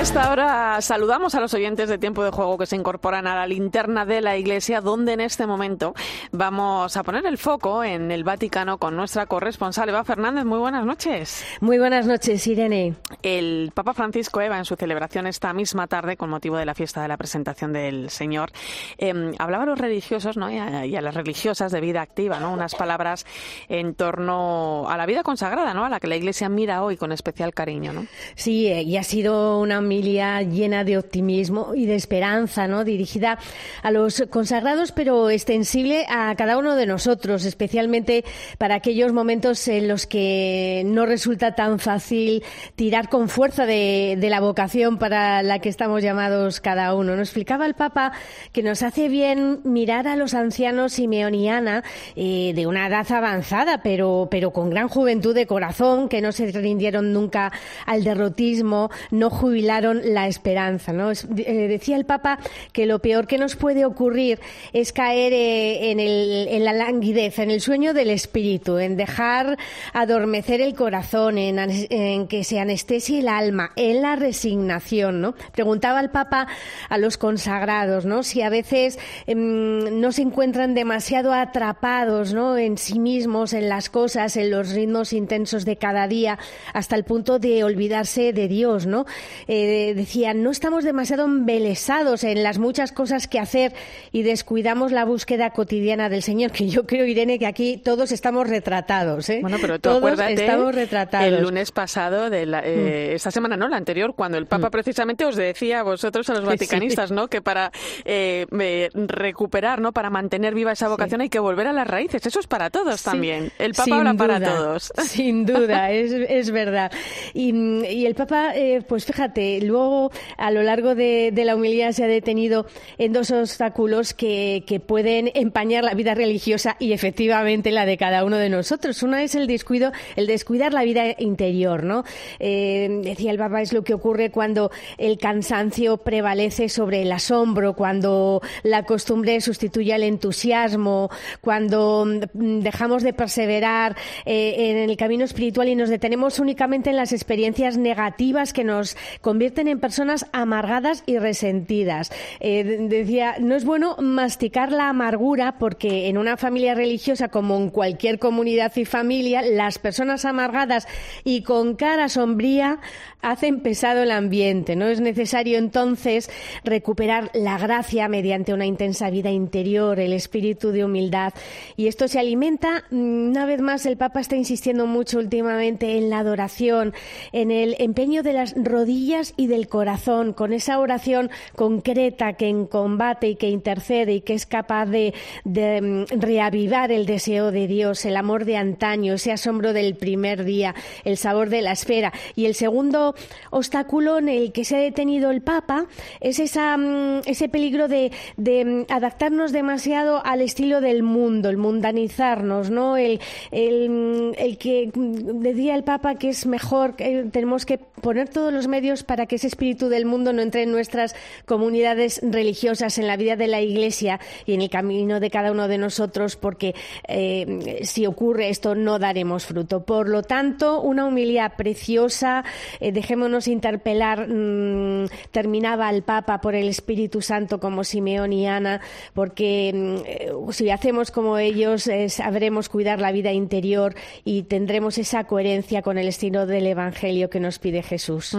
A esta hora saludamos a los oyentes de Tiempo de Juego que se incorporan a la linterna de la Iglesia, donde en este momento vamos a poner el foco en el Vaticano con nuestra corresponsal Eva Fernández. Muy buenas noches. Muy buenas noches, Irene. El Papa Francisco Eva, en su celebración esta misma tarde, con motivo de la fiesta de la presentación del Señor, eh, hablaba a los religiosos ¿no? y, a, y a las religiosas de vida activa, ¿no? unas palabras en torno a la vida consagrada, ¿no? a la que la Iglesia mira hoy con especial cariño. ¿no? Sí, eh, y ha sido una homilia llena de optimismo y de esperanza, ¿no? Dirigida a los consagrados, pero extensible a cada uno de nosotros, especialmente para aquellos momentos en los que no resulta tan fácil tirar con fuerza de, de la vocación para la que estamos llamados cada uno. Nos explicaba el Papa que nos hace bien mirar a los ancianos simeoniana eh, de una edad avanzada, pero, pero con gran juventud de corazón, que no se rindieron nunca al derrotismo, no jubilaron la esperanza. ¿no? Eh, decía el Papa que lo peor que nos puede ocurrir es caer eh, en, el- en la languidez, en el sueño del espíritu, en dejar adormecer el corazón, en, en que se anestesie el alma, en la resignación. ¿no? Preguntaba el Papa a los consagrados ¿no? si a veces em, no se encuentran demasiado atrapados ¿no? en sí mismos, en las cosas, en los ritmos intensos de cada día, hasta el punto de olvidarse de Dios. ¿no? Eh, decían, no estamos demasiado embelesados en las muchas cosas que hacer y descuidamos la búsqueda cotidiana del Señor, que yo creo, Irene, que aquí todos estamos retratados. ¿eh? Bueno, pero tú todos acuérdate estamos retratados. el lunes pasado, de la, eh, esta semana, no, la anterior, cuando el Papa precisamente os decía a vosotros, a los Sí. vaticanistas, ¿no? Que para eh, eh, recuperar, ¿no? Para mantener viva esa vocación hay que volver a las raíces. Eso es para todos Sí, también. El Papa sin habla para todos. Sin duda, es, es verdad. Y, y el Papa, eh, pues fíjate, luego a lo largo de, la humildad se ha detenido en dos obstáculos que, que pueden empañar la vida religiosa y efectivamente la de cada uno de nosotros. Una es el descuido, el descuidar la vida interior, ¿no? Eh, decía el Papa, es lo que ocurre cuando el cansancio prevalece sobre el asombro, cuando la costumbre sustituye al entusiasmo, cuando mm, dejamos de perseverar eh, en el camino espiritual y nos detenemos únicamente en las experiencias negativas que nos convierten en personas amargadas y resentidas. Eh, de- decía, no es bueno masticar la amargura porque en una familia religiosa como en cualquier comunidad y familia, las personas amargadas y con cara sombría hacen pesado el ambiente. No es necesario entonces recuperar la gracia mediante una intensa vida interior, el espíritu de humildad. Y esto se alimenta, mm, una vez más, el Papa está insistiendo mucho últimamente en la adoración, en el empeño de las rodillas y del corazón, con esa oración concreta que en combate y que intercede y que es capaz de, de, mm, reavivar el deseo de Dios, el amor de antaño, ese asombro del primer día, el sabor de la esfera. Y el segundo obstáculo en el que se ha detenido el Papa es esa, mm, ese peligro de, mm, adaptarnos demasiado al estilo del mundo, el mundanizarnos, ¿no? El, el, el que decía el Papa que es mejor, que tenemos que poner todos los medios para que ese espíritu del mundo no entre en nuestras comunidades religiosas, en la vida de la Iglesia y en el camino de cada uno de nosotros, porque eh, si ocurre esto no daremos fruto. Por lo tanto, una humildad preciosa, eh, dejémonos interpelar, mm, terminaba el Papa por el Espíritu Santo como Simeón y Ana, porque mm, si hacemos como ellos, sabremos cuidar la vida interior y tendremos esa coherencia con el estilo del Evangelio que nos pide Jesús.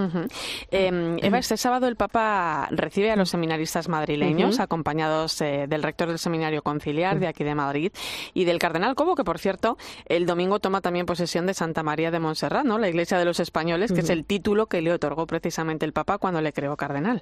Em, Eva, este sábado el Papa recibe a los seminaristas madrileños, acompañados eh, del rector del Seminario Conciliar de aquí de Madrid y del Cardenal Cobo, que por cierto, el domingo toma también posesión de Santa María de Montserrat, ¿no? la Iglesia de los Españoles, que es el título que le otorgó precisamente el Papa cuando le creó cardenal.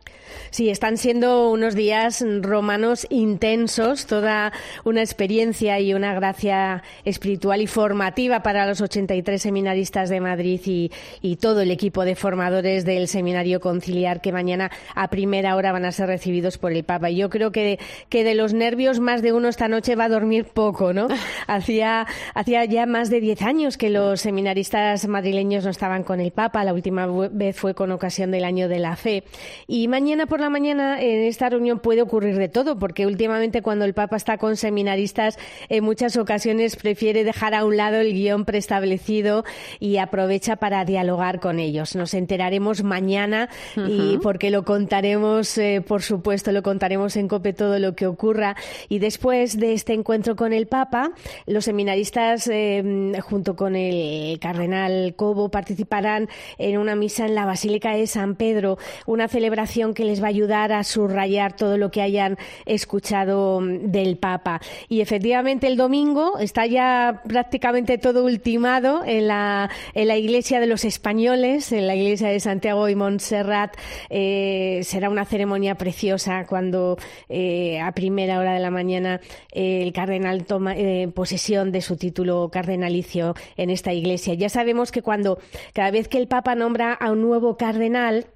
Sí, están siendo unos días romanos intensos, toda una experiencia y una gracia espiritual y formativa para los 83 seminaristas de Madrid y, y todo el equipo de formadores del Seminario Conciliar que mañana a primera hora van a ser recibidos por el Papa. Yo creo que, que de los nervios más de uno esta noche va a dormir poco, ¿no? hacía, hacía ya más de diez años que los seminaristas madrileños no estaban con el Papa. La última vez fue con ocasión del año de la fe. Y mañana por la mañana en esta reunión puede ocurrir de todo, porque últimamente cuando el Papa está con seminaristas en muchas ocasiones prefiere dejar a un lado el guion preestablecido y aprovecha para dialogar con ellos. Nos enteraremos mañana y porque lo contaremos, eh, por supuesto, lo contaremos en COPE todo lo que ocurra. Y después de este encuentro con el Papa, los seminaristas, eh, junto con el cardenal Cobo, participarán en una misa en la Basílica de San Pedro, una celebración que les va a ayudar a subrayar todo lo que hayan escuchado mm, del Papa. Y efectivamente el domingo está ya prácticamente todo ultimado en la, en la iglesia de los españoles, en la iglesia de Santiago y Montserrat. Eh, será una ceremonia preciosa cuando eh, a primera hora de la mañana eh, el cardenal toma posesión de su título cardenalicio en esta iglesia. Ya sabemos que cuando cada vez que el Papa nombra a un nuevo cardenal,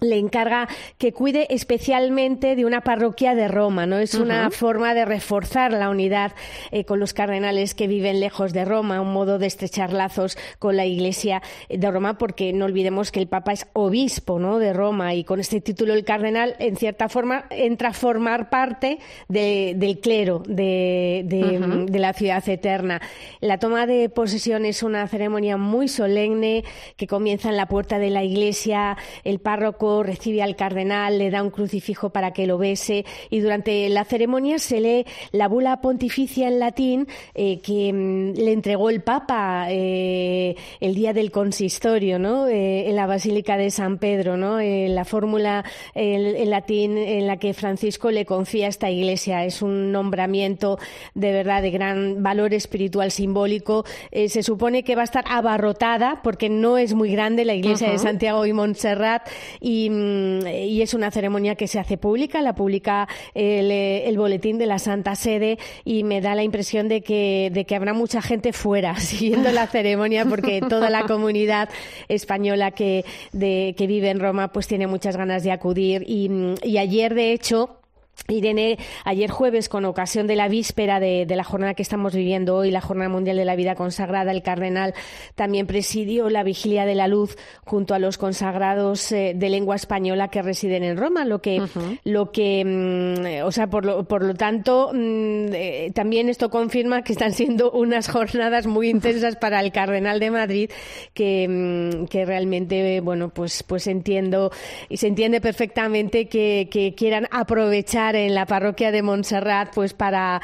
le encarga que cuide especialmente de una parroquia de Roma, ¿no? Es una forma de reforzar la unidad eh, con los cardenales que viven lejos de Roma, un modo de estrechar lazos con la Iglesia de Roma, porque no olvidemos que el Papa es obispo, ¿no? De Roma y con este título el cardenal, en cierta forma, entra a formar parte del clero de, de la ciudad eterna. La toma de posesión es una ceremonia muy solemne que comienza en la puerta de la Iglesia. El párroco recibe al cardenal, le da un crucifijo para que lo bese y durante la ceremonia se lee la bula pontificia en latín eh, que mm, le entregó el Papa eh, el día del consistorio, ¿no? Eh, en la Basílica de San Pedro, ¿no? la fórmula en, latín en la que Francisco le confía a esta iglesia es un nombramiento de verdad de gran valor espiritual simbólico. se supone que va a estar abarrotada porque no es muy grande la iglesia de Santiago y Montserrat Mm, y, es una ceremonia que se hace pública, la publica el, boletín de la Santa Sede y me da la impresión de que, de que habrá mucha gente fuera siguiendo la ceremonia porque toda la comunidad española que, de, que vive en Roma pues tiene muchas ganas de acudir y, y ayer de hecho Irene, ayer jueves, con ocasión de la víspera de, la jornada que estamos viviendo hoy, la Jornada Mundial de la Vida Consagrada, el cardenal también presidió la Vigilia de la Luz junto a los consagrados eh, de lengua española que residen en Roma, lo que, lo que mm, o sea, por lo, por lo tanto, mm, eh, también esto confirma que están siendo unas jornadas muy intensas para el cardenal de Madrid, que, mm, que realmente, bueno, pues, pues entiendo y se entiende perfectamente que, que quieran aprovechar en la parroquia de Montserrat pues para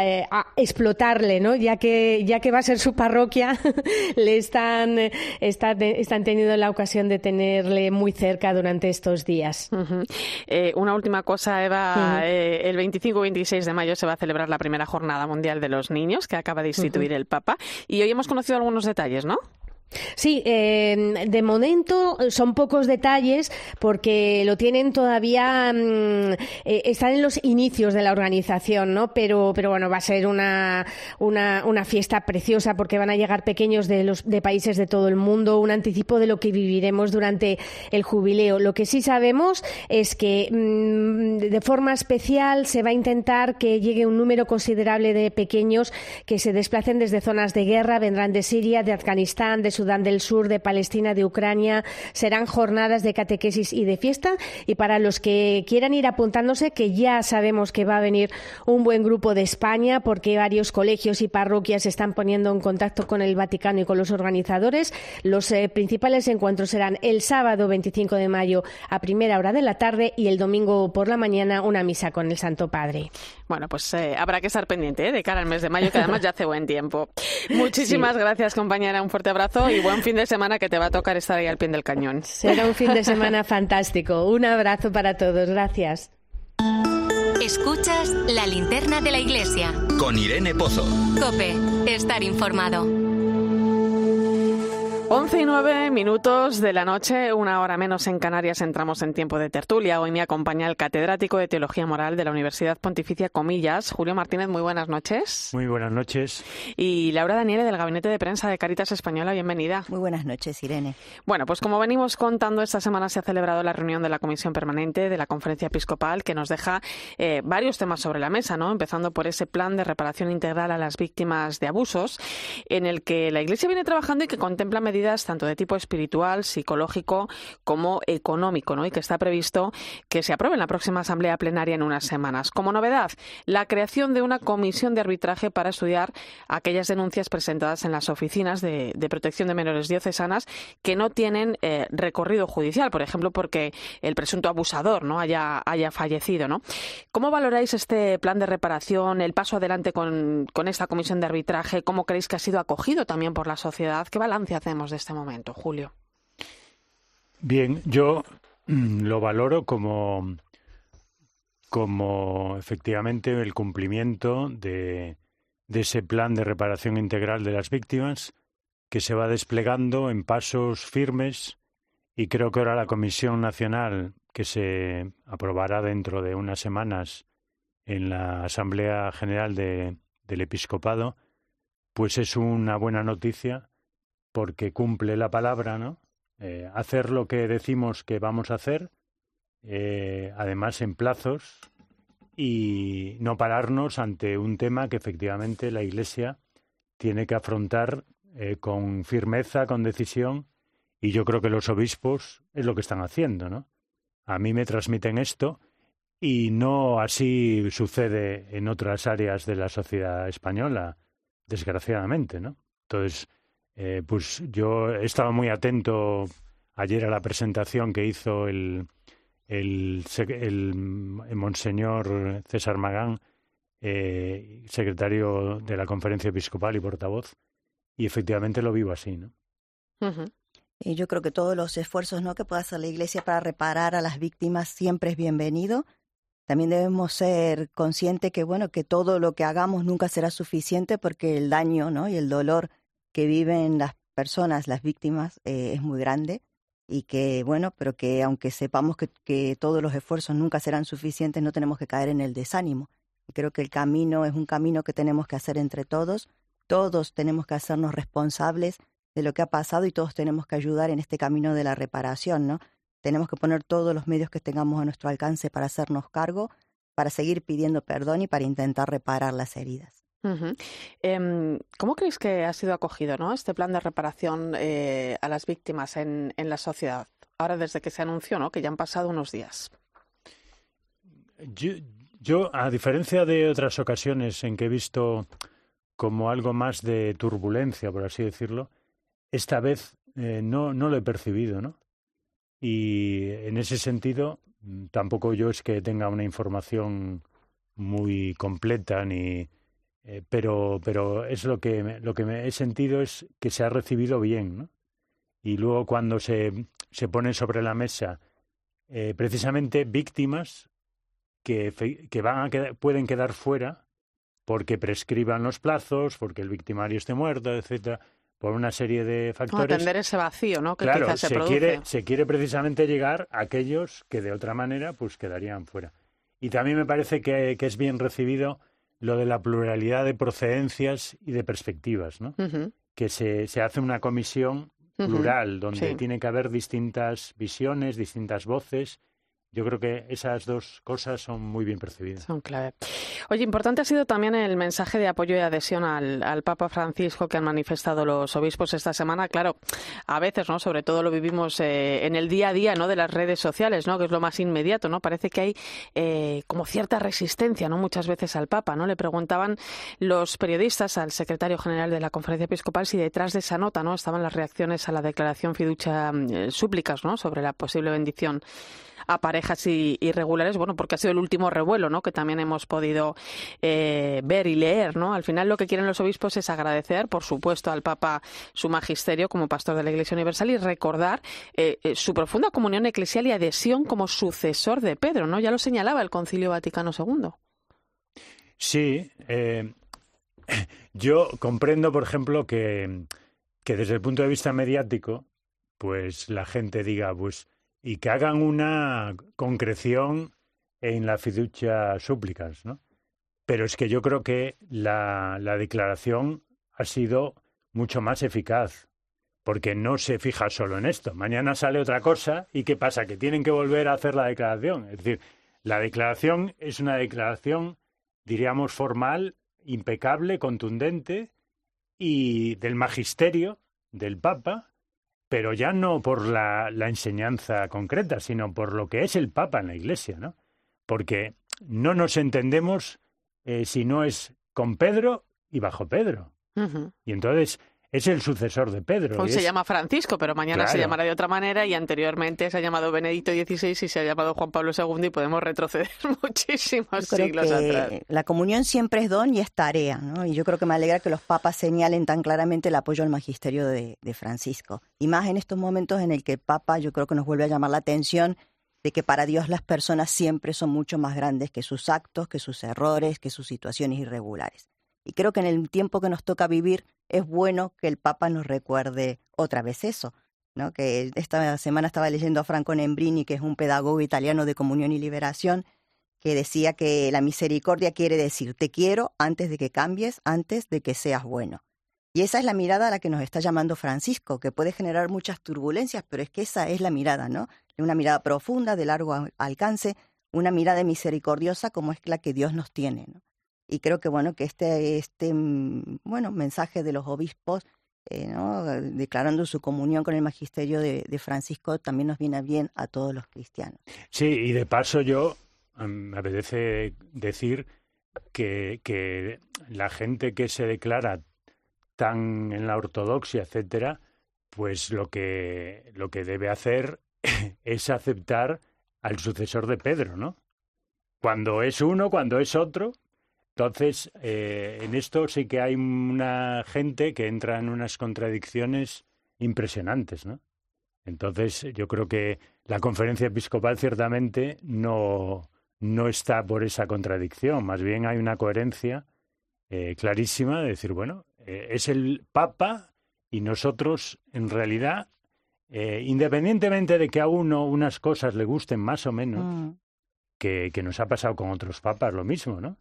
eh, explotarle, ¿no? Ya que ya que va a ser su parroquia, le están están teniendo la ocasión de tenerle muy cerca durante estos días. Eh, una última cosa, Eva, eh, el 25 y 26 de mayo se va a celebrar la primera jornada mundial de los niños que acaba de instituir el Papa y hoy hemos conocido algunos detalles, ¿no? Sí, em, de momento son pocos detalles porque lo tienen todavía, mm, eh, están en los inicios de la organización, ¿no? Pero, pero bueno, va a ser una, una, una, fiesta preciosa porque van a llegar pequeños de, los, de países de todo el mundo, un anticipo de lo que viviremos durante el jubileo. Lo que sí sabemos es que mm, de forma especial se va a intentar que llegue un número considerable de pequeños que se desplacen desde zonas de guerra, vendrán de Siria, de Afganistán, de Sudán del sur de Palestina, de Ucrania, serán jornadas de catequesis y de fiesta. Y para los que quieran ir apuntándose, que ya sabemos que va a venir un buen grupo de España, porque varios colegios y parroquias se están poniendo en contacto con el Vaticano y con los organizadores. Los eh, principales encuentros serán el sábado 25 de mayo a primera hora de la tarde y el domingo por la mañana una misa con el Santo Padre. Bueno, pues eh, habrá que estar pendiente de cara al mes de mayo, que además ya hace buen tiempo. Muchísimas gracias, compañera. Un fuerte abrazo y buen fin de semana que te va a tocar estar ahí al pie del cañón. Será un fin de semana fantástico. Un abrazo para todos. Gracias. Escuchas la linterna de la iglesia. Con Irene Pozo. Cope, estar informado. 11 y 9 minutos de la noche, una hora menos en Canarias, entramos en tiempo de tertulia. Hoy me acompaña el catedrático de Teología Moral de la Universidad Pontificia Comillas, Julio Martínez. Muy buenas noches. Muy buenas noches. Y Laura Daniele del Gabinete de Prensa de Caritas Española, bienvenida. Muy buenas noches, Irene. Bueno, pues como venimos contando, esta semana se ha celebrado la reunión de la Comisión Permanente de la Conferencia Episcopal que nos deja eh, varios temas sobre la mesa, ¿no? Empezando por ese plan de reparación integral a las víctimas de abusos, en el que la Iglesia viene trabajando y que contempla medidas tanto de tipo espiritual, psicológico como económico, ¿no? Y que está previsto que se apruebe en la próxima asamblea plenaria en unas semanas. Como novedad, la creación de una comisión de arbitraje para estudiar aquellas denuncias presentadas en las oficinas de, protección de menores diocesanas que no tienen eh, recorrido judicial, por ejemplo, porque el presunto abusador no haya, haya fallecido. ¿Cómo valoráis este plan de reparación, el paso adelante con, con esta comisión de arbitraje? ¿Cómo creéis que ha sido acogido también por la sociedad? ¿Qué balance hacemos? De este momento, Julio? Bien, yo mm, lo valoro como, como efectivamente el cumplimiento de, ese plan de reparación integral de las víctimas que se va desplegando en pasos firmes y creo que ahora la Comisión Nacional que se aprobará dentro de unas semanas en la Asamblea General de, del Episcopado, pues es una buena noticia porque cumple la palabra, ¿no? Eh, hacer lo que decimos que vamos a hacer, eh, además en plazos, y no pararnos ante un tema que efectivamente la Iglesia tiene que afrontar eh, con firmeza, con decisión, y yo creo que los obispos es lo que están haciendo, ¿no? A mí me transmiten esto y no así sucede en otras áreas de la sociedad española, desgraciadamente, ¿no? Entonces, eh, pues yo he estado muy atento ayer a la presentación que hizo el, el, el, Monseñor César Magán, eh, secretario de la Conferencia Episcopal y portavoz, y efectivamente lo vivo así, ¿no? Y yo creo que todos los esfuerzos ¿no? que pueda hacer la Iglesia para reparar a las víctimas siempre es bienvenido. También debemos ser conscientes que bueno que todo lo que hagamos nunca será suficiente porque el daño ¿no? y el dolor que viven las personas, las víctimas, eh, es muy grande y que, bueno, pero que aunque sepamos que, que, todos los esfuerzos nunca serán suficientes, no tenemos que caer en el desánimo. Creo que el camino es un camino que tenemos que hacer entre todos. Todos tenemos que hacernos responsables de lo que ha pasado y todos tenemos que ayudar en este camino de la reparación, ¿no? Tenemos que poner todos los medios que tengamos a nuestro alcance para hacernos cargo, para seguir pidiendo perdón y para intentar reparar las heridas. Em, ¿Cómo creéis que ha sido acogido ¿no? este plan de reparación eh, a las víctimas en, la sociedad? Ahora desde que se anunció, ¿no? que ya han pasado unos días. Yo, yo, a diferencia de otras ocasiones en que he visto como algo más de turbulencia, por así decirlo, esta vez eh, no, no lo he percibido, ¿no? Y en ese sentido, tampoco yo es que tenga una información muy completa ni, eh, pero, pero es lo que, lo que me he sentido es que se ha recibido bien, ¿no? Y luego cuando se, se ponen sobre la mesa eh, precisamente víctimas que, que van a quedar, pueden quedar fuera porque prescriban los plazos, porque el victimario esté muerto, etcétera, por una serie de factores. atender ese vacío, ¿no? Que claro, quizás se, se quiere, se quiere precisamente llegar a aquellos que de otra manera pues quedarían fuera. Y también me parece que, que es bien recibido lo de la pluralidad de procedencias y de perspectivas, ¿no? Que se, se, hace una comisión plural donde tiene que haber distintas visiones, distintas voces, Yo creo que esas dos cosas son muy bien percibidas. Son clave. Oye, importante ha sido también el mensaje de apoyo y adhesión al, Papa Francisco que han manifestado los obispos esta semana. Claro, a veces, ¿no? Sobre todo lo vivimos eh, en el día a día, ¿no? De las redes sociales, ¿no? Que es lo más inmediato, ¿no? Parece que hay eh, como cierta resistencia, ¿no? Muchas veces al Papa, ¿no? Le preguntaban los periodistas al secretario general de la Conferencia Episcopal si detrás de esa nota, ¿no? Estaban las reacciones a la declaración fiducia eh, súplicas, ¿no? Sobre la posible bendición a parejas irregulares, bueno, porque ha sido el último revuelo, ¿no? Que también hemos podido eh, ver y leer, ¿no? Al final lo que quieren los obispos es agradecer, por supuesto, al Papa su magisterio como pastor de la Iglesia Universal y recordar eh, eh, su profunda comunión eclesial y adhesión como sucesor de Pedro, ¿no? Ya lo señalaba el Concilio Vaticano II. Sí, yo comprendo, por ejemplo, que, que desde el punto de vista mediático, pues la gente diga, pues y que hagan una concreción en la fiducia súplicas, ¿no? Pero es que yo creo que la, la declaración ha sido mucho más eficaz, porque no se fija solo en esto. Mañana sale otra cosa y ¿qué pasa? Que tienen que volver a hacer la declaración. Es decir, la declaración es una declaración, diríamos, formal, impecable, contundente y del magisterio del Papa, pero ya no por la, enseñanza concreta, sino por lo que es el Papa en la Iglesia, ¿no? Porque no nos entendemos eh, si no es con Pedro y bajo Pedro. Y entonces es el sucesor de Pedro. Hoy se llama Francisco, pero mañana se llamará de otra manera y anteriormente se ha llamado Benedicto XVI y se ha llamado Juan Pablo II y podemos retroceder muchísimos siglos atrás. La comunión siempre es don y es tarea, ¿no? Y yo creo que me alegra que los papas señalen tan claramente el apoyo al magisterio de, de Francisco. Y más en estos momentos en el que el Papa yo creo que nos vuelve a llamar la atención de que para Dios las personas siempre son mucho más grandes que sus actos, que sus errores, que sus situaciones irregulares. Y creo que en el tiempo que nos toca vivir es bueno que el Papa nos recuerde otra vez eso. ¿no? Que esta semana estaba leyendo a Franco Nembrini, que es un pedagogo italiano de comunión y liberación, que decía que la misericordia quiere decir te quiero antes de que cambies, antes de que seas bueno. Y esa es la mirada a la que nos está llamando Francisco, que puede generar muchas turbulencias, pero es que esa es la mirada, ¿no? Una mirada profunda, de largo alcance, una mirada misericordiosa como es la que Dios nos tiene, ¿no? Y creo que bueno que este este mm, bueno mensaje de los obispos eh, ¿no? declarando su comunión con el magisterio de, Francisco también nos viene bien a todos los cristianos. Sí, y de paso yo me apetece decir que, que la gente que se declara tan en la ortodoxia, etcétera, pues lo que, lo que debe hacer es aceptar al sucesor de Pedro, ¿no? Cuando es uno, cuando es otro, entonces, eh, en esto sí que hay una gente que entra en unas contradicciones impresionantes, ¿no? Entonces, yo creo que la conferencia episcopal ciertamente no, no está por esa contradicción, más bien hay una coherencia eh, clarísima de decir, bueno, eh, es el Papa y nosotros, en realidad, independientemente de que a uno unas cosas le gusten más o menos, mm. que, que nos ha pasado con otros papas lo mismo, ¿no?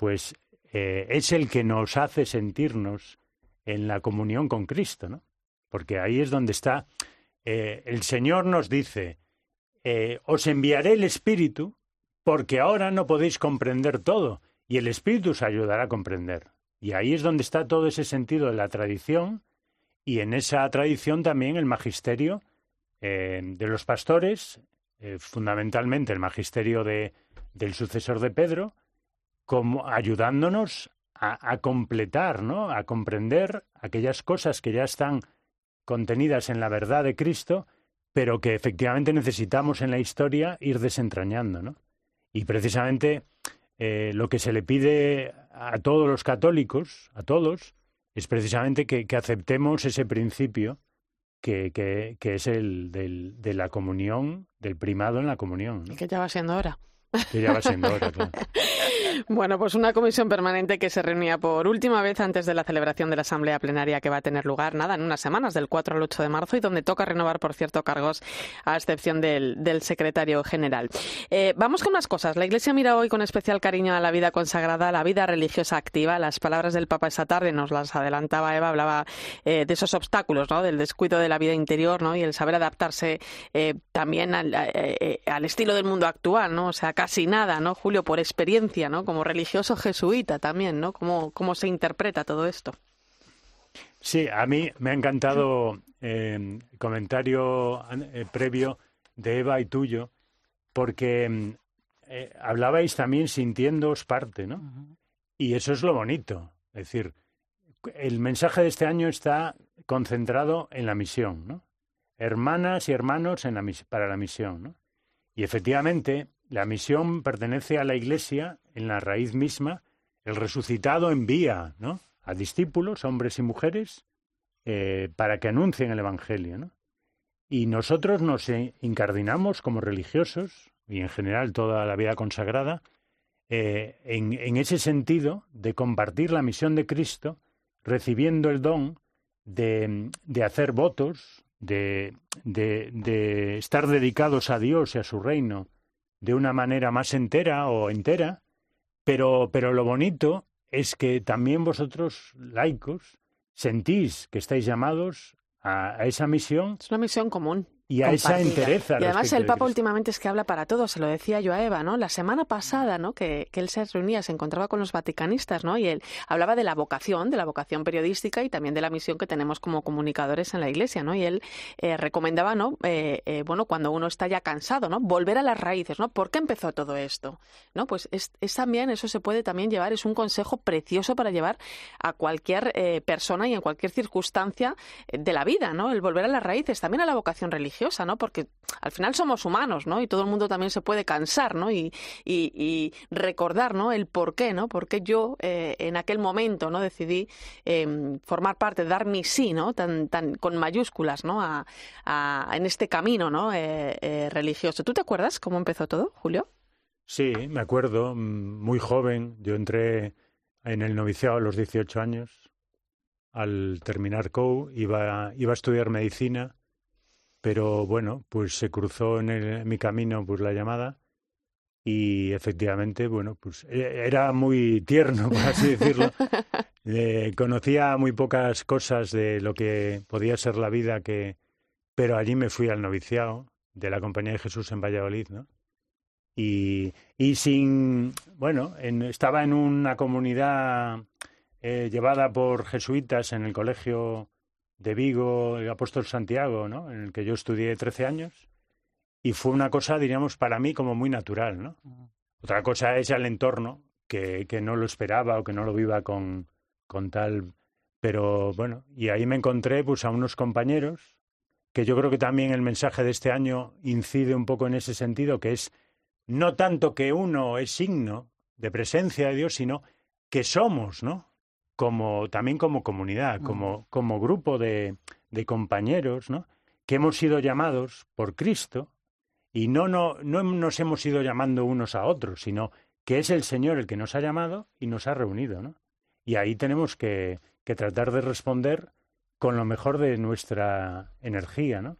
Pues eh, es el que nos hace sentirnos en la comunión con Cristo, ¿no? Porque ahí es donde está. Eh, el Señor nos dice, eh, os enviaré el Espíritu porque ahora no podéis comprender todo y el Espíritu os ayudará a comprender. Y ahí es donde está todo ese sentido de la tradición y en esa tradición también el magisterio de los pastores, fundamentalmente el magisterio de, del sucesor de Pedro, como ayudándonos a, completar, ¿no? A comprender aquellas cosas que ya están contenidas en la verdad de Cristo, pero que efectivamente necesitamos en la historia ir desentrañando, ¿no? Y precisamente eh, lo que se le pide a todos los católicos, a todos, es precisamente que, aceptemos ese principio que, es el del, de la comunión, del primado en la comunión. Que ya va siendo hora. Que ya va siendo hora. Bueno, pues una comisión permanente que se reunía por última vez antes de la celebración de la Asamblea Plenaria que va a tener lugar, nada, en unas semanas, del 4 al 8 de marzo, y donde toca renovar, por cierto, cargos, a excepción del, del secretario general. Eh, vamos con unas cosas. La Iglesia mira hoy con especial cariño a la vida consagrada, a la vida religiosa activa. Las palabras del Papa esa tarde nos las adelantaba Eva, hablaba eh, de esos obstáculos, ¿no? del descuido de la vida interior ¿no? y el saber adaptarse eh, también al, al estilo del mundo actual, ¿no? o sea, casi nada, ¿no, Julio? Por experiencia, ¿no? como religioso jesuita también, ¿no? ¿Cómo, cómo se interpreta todo esto? Sí, a mí me ha encantado el eh, comentario eh, previo de Eva y tuyo, porque mm, eh, hablabais también sintiéndoos parte, ¿no? Y eso es lo bonito. Es decir, el mensaje de este año está concentrado en la misión, ¿no? Hermanas y hermanos en la, para la misión, ¿no? Y efectivamente, la misión pertenece a la Iglesia en la raíz misma. El resucitado envía ¿no? a discípulos, hombres y mujeres, eh, para que anuncien el Evangelio. ¿no? Y nosotros nos incardinamos como religiosos, y en general toda la vida consagrada, eh, en, ese sentido de compartir la misión de Cristo, recibiendo el don de, hacer votos, de estar dedicados a Dios y a su reino, de una manera más entera o entera, pero, pero lo bonito es que también vosotros, laicos, sentís que estáis llamados a, a esa misión. Es una misión común y a esa entereza. Y además el Papa últimamente es que habla para todos, se lo decía yo a Eva, ¿no? La semana pasada, ¿no? Que, que, él se reunía, se encontraba con los vaticanistas, ¿no? Y él hablaba de la vocación, de la vocación periodística y también de la misión que tenemos como comunicadores en la Iglesia, ¿no? Y él eh, recomendaba, ¿no? Eh, eh, bueno, cuando uno está ya cansado, ¿no? Volver a las raíces, ¿no? ¿Por qué empezó todo esto? ¿No? Pues es, es también, eso se puede también llevar, es un consejo precioso para llevar a cualquier eh, persona y en cualquier circunstancia de la vida, ¿no? El volver a las raíces, también a la vocación religiosa ¿no? Porque al final somos humanos, ¿no? Y todo el mundo también se puede cansar, ¿no? Y, y, recordar, ¿no? El por qué, ¿no? Porque yo eh, en aquel momento, ¿no? Decidí eh, formar parte, dar mi sí, ¿no? Tan, tan con mayúsculas, ¿no? A, a en este camino, ¿no? Eh, eh, religioso. ¿Tú te acuerdas cómo empezó todo, Julio? Sí, me acuerdo, mm, muy joven. Yo entré en el noviciado a los 18 años. Al terminar COU iba, iba a estudiar medicina pero bueno, pues se cruzó en, el, en mi camino pues la llamada y efectivamente, bueno, pues e, era muy tierno, por así decirlo. Eh, conocía muy pocas cosas de lo que podía ser la vida, que, pero allí me fui al noviciado de la Compañía de Jesús en Valladolid, ¿no? Y, y sin, bueno, en, estaba en una comunidad eh, llevada por jesuitas en el colegio de Vigo, el apóstol Santiago, ¿no? En el que yo estudié 13 años. Y fue una cosa, diríamos, para mí como muy natural, ¿no? Otra cosa es el entorno, que, que no lo esperaba o que no lo viva con, con tal... Pero bueno, y ahí me encontré pues a unos compañeros que yo creo que también el mensaje de este año incide un poco en ese sentido, que es no tanto que uno es signo de presencia de Dios, sino que somos, ¿no? Como también como comunidad, como, como grupo de, de compañeros, ¿no? que hemos sido llamados por Cristo y no, no, no nos hemos ido llamando unos a otros, sino que es el Señor el que nos ha llamado y nos ha reunido. ¿no? Y ahí tenemos que, que tratar de responder con lo mejor de nuestra energía, ¿no?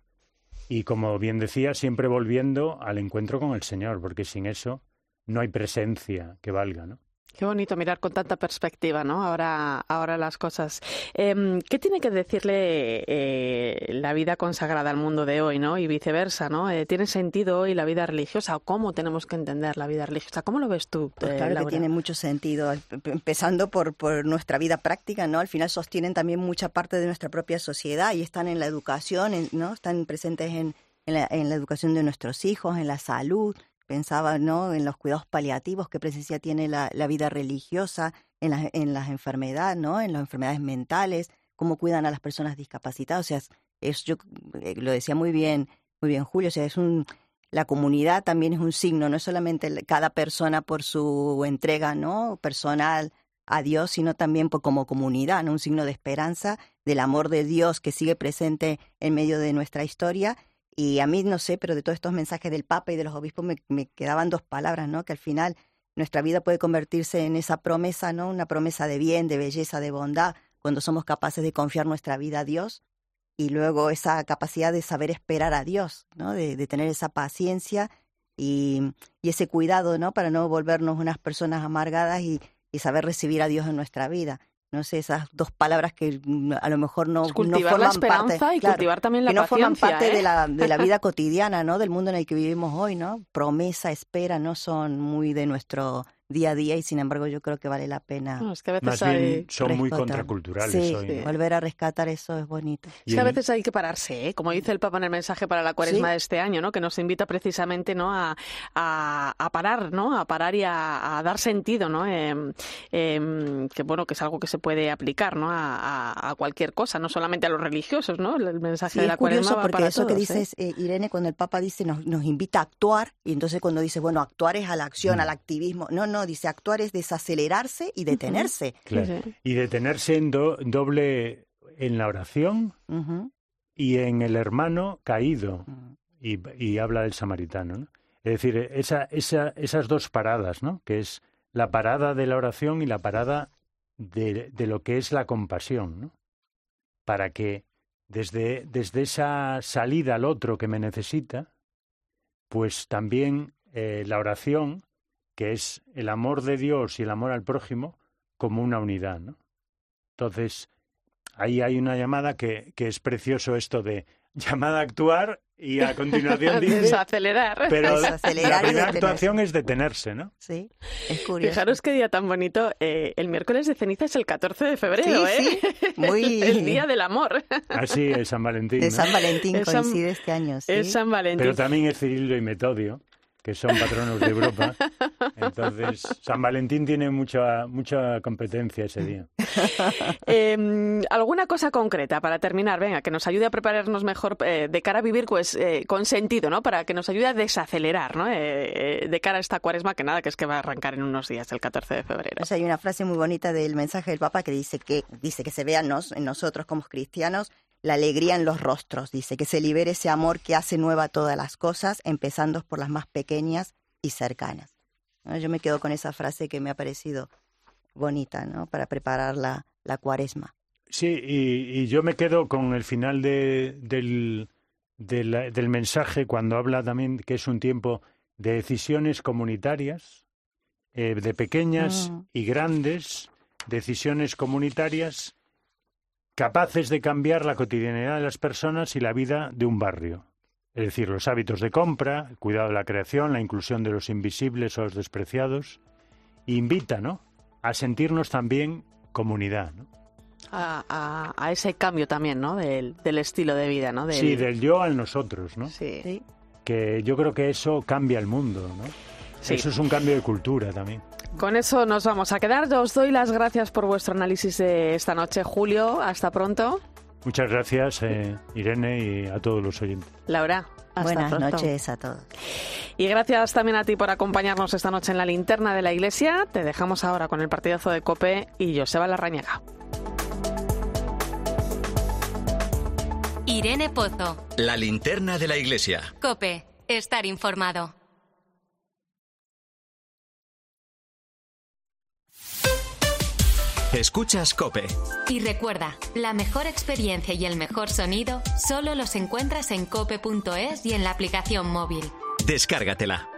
Y como bien decía, siempre volviendo al encuentro con el Señor, porque sin eso no hay presencia que valga, ¿no? Qué bonito mirar con tanta perspectiva, ¿no? Ahora, ahora las cosas. Eh, ¿Qué tiene que decirle eh, la vida consagrada al mundo de hoy, ¿no? Y viceversa, ¿no? Eh, ¿Tiene sentido hoy la vida religiosa o cómo tenemos que entender la vida religiosa? ¿Cómo lo ves tú? Pues claro Laura? que tiene mucho sentido, empezando por, por nuestra vida práctica, ¿no? Al final sostienen también mucha parte de nuestra propia sociedad y están en la educación, ¿no? Están presentes en, en, la, en la educación de nuestros hijos, en la salud, pensaba ¿no? en los cuidados paliativos, qué presencia tiene la, vida religiosa en, en las enfermedades, ¿no? en las enfermedades mentales, cómo cuidan a las personas discapacitadas. O sea, es yo eh, lo decía muy bien, muy bien Julio, o sea, es un la comunidad también es un signo, no es solamente cada persona por su entrega, ¿no? personal a Dios, sino también por, como comunidad, ¿no? un signo de esperanza del amor de Dios que sigue presente en medio de nuestra historia Y a mí, no sé, pero de todos estos mensajes del Papa y de los obispos me, quedaban dos palabras, ¿no? Que al final nuestra vida puede convertirse en esa promesa, ¿no? Una promesa de bien, de belleza, de bondad, cuando somos capaces de confiar nuestra vida a Dios y luego esa capacidad de saber esperar a Dios, ¿no? De, de tener esa paciencia y, y, ese cuidado, ¿no? Para no volvernos unas personas amargadas y, y saber recibir a Dios en nuestra vida no sé, esas dos palabras que mm, a lo mejor no, cultivar no forman la esperanza parte, y claro, cultivar también la que no forman parte ¿eh? de, la, de la vida cotidiana, ¿no? Del mundo en el que vivimos hoy, ¿no? Promesa, espera, no son muy de nuestro día a día y sin embargo yo creo que vale la pena. No, es que a veces Más hay... bien son muy contraculturales Sí, hoy. ¿no? volver a rescatar eso es bonito. Es que a veces hay que pararse, ¿eh? como dice el Papa en el mensaje para la cuaresma Sí. de este año, ¿no? que nos invita precisamente ¿no? a, a, a parar, ¿no? a parar y a, a dar sentido, ¿no? Em, em, que bueno, que es algo que se puede aplicar ¿no? a, a- a cualquier cosa, no solamente a los religiosos, ¿no? El, mensaje Sí, de es la cuaresma curioso va porque para eso que todos, ¿eh? dices, eh, Irene, cuando el Papa dice nos, nos invita a actuar, y entonces cuando dice, bueno, actuar es a la acción, Mm. al activismo, no, no, dice actuar es desacelerarse y detenerse. Claro. Y detenerse en do- doble en la oración y en el hermano caído. Y, y habla del samaritano. ¿no? Es decir, esa, esa, esas dos paradas, ¿no? que es la parada de la oración y la parada de, de lo que es la compasión. ¿no? Para que desde, desde esa salida al otro que me necesita, pues también eh, la oración, que es el amor de Dios y el amor al prójimo, como una unidad. ¿no? Entonces, ahí hay una llamada que, que es precioso esto de llamada a actuar y a continuación dice... Desacelerar. Pero Desacelerar la primera actuación es detenerse, ¿no? Sí, es curioso. Fijaros qué día tan bonito. eh, el miércoles de ceniza es el 14 de febrero, Sí, ¿eh? sí, muy- el día del amor. Así es San Valentín. De. San Valentín Es San- coincide este año, sí. Es San Valentín. Pero también es Cirilo y Metodio, que son patronos de Europa. Entonces, San Valentín tiene mucha, mucha competencia ese día. Eh, ¿Alguna cosa concreta para terminar? Venga, que nos ayude a prepararnos mejor eh, de cara a vivir pues, eh, con sentido, ¿no? Para que nos ayude a desacelerar, ¿no? Eh, eh, de cara a esta cuaresma, que nada, que es que va a arrancar en unos días, el 14 de febrero. Sea, hay una frase muy bonita del mensaje del Papa que dice que dice que se vea nos- en nosotros como cristianos la alegría en los rostros. Dice que se libere ese amor que hace nueva todas las cosas, empezando por las más pequeñas y cercanas. ¿No? Yo me quedo con esa frase que me ha parecido bonita, ¿no? Para preparar la, la cuaresma. Sí, y, y yo me quedo con el final de, del, del, del mensaje cuando habla también que es un tiempo de decisiones comunitarias, eh, de pequeñas Mm. y grandes decisiones comunitarias capaces de cambiar la cotidianidad de las personas y la vida de un barrio. Es decir, los hábitos de compra, el cuidado de la creación, la inclusión de los invisibles o los despreciados. Invita, ¿no? A sentirnos también comunidad, ¿no? A, a- a ese cambio también, ¿no? Del, del estilo de vida, ¿no? Del- Sí, del yo al nosotros, ¿no? Sí. Que yo creo que eso cambia el mundo, ¿no? Sí. Eso es un cambio de cultura también. Con eso nos vamos a quedar. Os doy las gracias por vuestro análisis de esta noche, Julio. Hasta pronto. Muchas gracias, eh, Irene, y a todos los oyentes. Laura. Hasta Buenas pronto. noches a todos. Y gracias también a ti por acompañarnos esta noche en la linterna de la iglesia. Te dejamos ahora con el partidazo de Cope y Joseba Larrañaga. Irene Pozo. La linterna de la iglesia. Cope. Estar informado. Escuchas Cope. Y recuerda, la mejor experiencia y el mejor sonido solo los encuentras en cope.es y en la aplicación móvil. Descárgatela.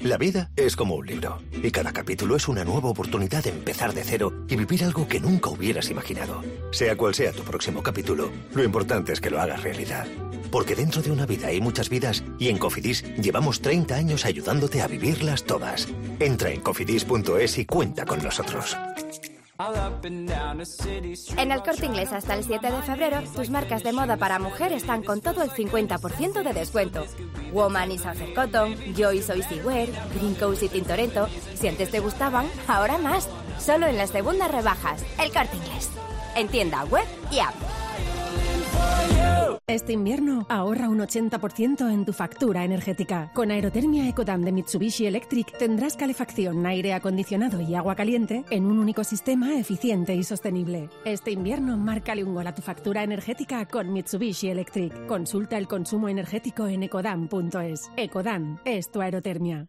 La vida es como un libro, y cada capítulo es una nueva oportunidad de empezar de cero y vivir algo que nunca hubieras imaginado. Sea cual sea tu próximo capítulo, lo importante es que lo hagas realidad. Porque dentro de una vida hay muchas vidas y en Cofidis llevamos 30 años ayudándote a vivirlas todas. Entra en cofidis.es y cuenta con nosotros. En el corte inglés hasta el 7 de febrero, tus marcas de moda para mujer están con todo el 50% de descuento. Woman y Sunset Cotton, Joy Soy Wear, Green Coast y Tintorento. Si antes te gustaban, ahora más. Solo en las segundas rebajas. El corte inglés. En tienda web y app. Este invierno ahorra un 80% en tu factura energética. Con Aerotermia Ecodam de Mitsubishi Electric tendrás calefacción, aire acondicionado y agua caliente en un único sistema eficiente y sostenible. Este invierno márcale un gol a tu factura energética con Mitsubishi Electric. Consulta el consumo energético en ecodam.es. Ecodam es tu aerotermia.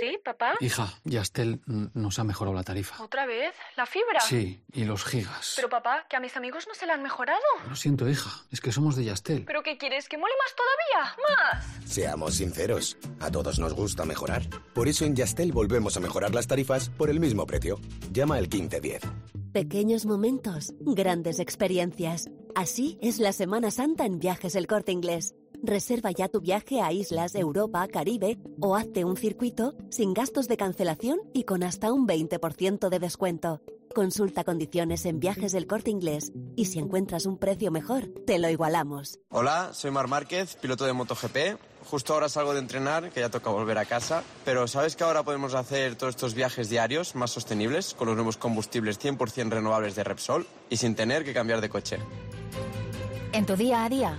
¿Sí, papá? Hija, Yastel nos ha mejorado la tarifa. ¿Otra vez? ¿La fibra? Sí, y los gigas. Pero papá, que a mis amigos no se la han mejorado. Lo siento, hija, es que somos de Yastel. ¿Pero qué quieres? ¿Que mole más todavía? ¡Más! Seamos sinceros, a todos nos gusta mejorar. Por eso en Yastel volvemos a mejorar las tarifas por el mismo precio. Llama al 1510. Pequeños momentos, grandes experiencias. Así es la Semana Santa en Viajes El Corte Inglés. Reserva ya tu viaje a islas, Europa, Caribe o hazte un circuito sin gastos de cancelación y con hasta un 20% de descuento. Consulta condiciones en viajes del corte inglés y si encuentras un precio mejor, te lo igualamos. Hola, soy Mar Márquez, piloto de MotoGP. Justo ahora salgo de entrenar, que ya toca volver a casa. Pero ¿sabes que ahora podemos hacer todos estos viajes diarios más sostenibles con los nuevos combustibles 100% renovables de Repsol y sin tener que cambiar de coche? En tu día a día,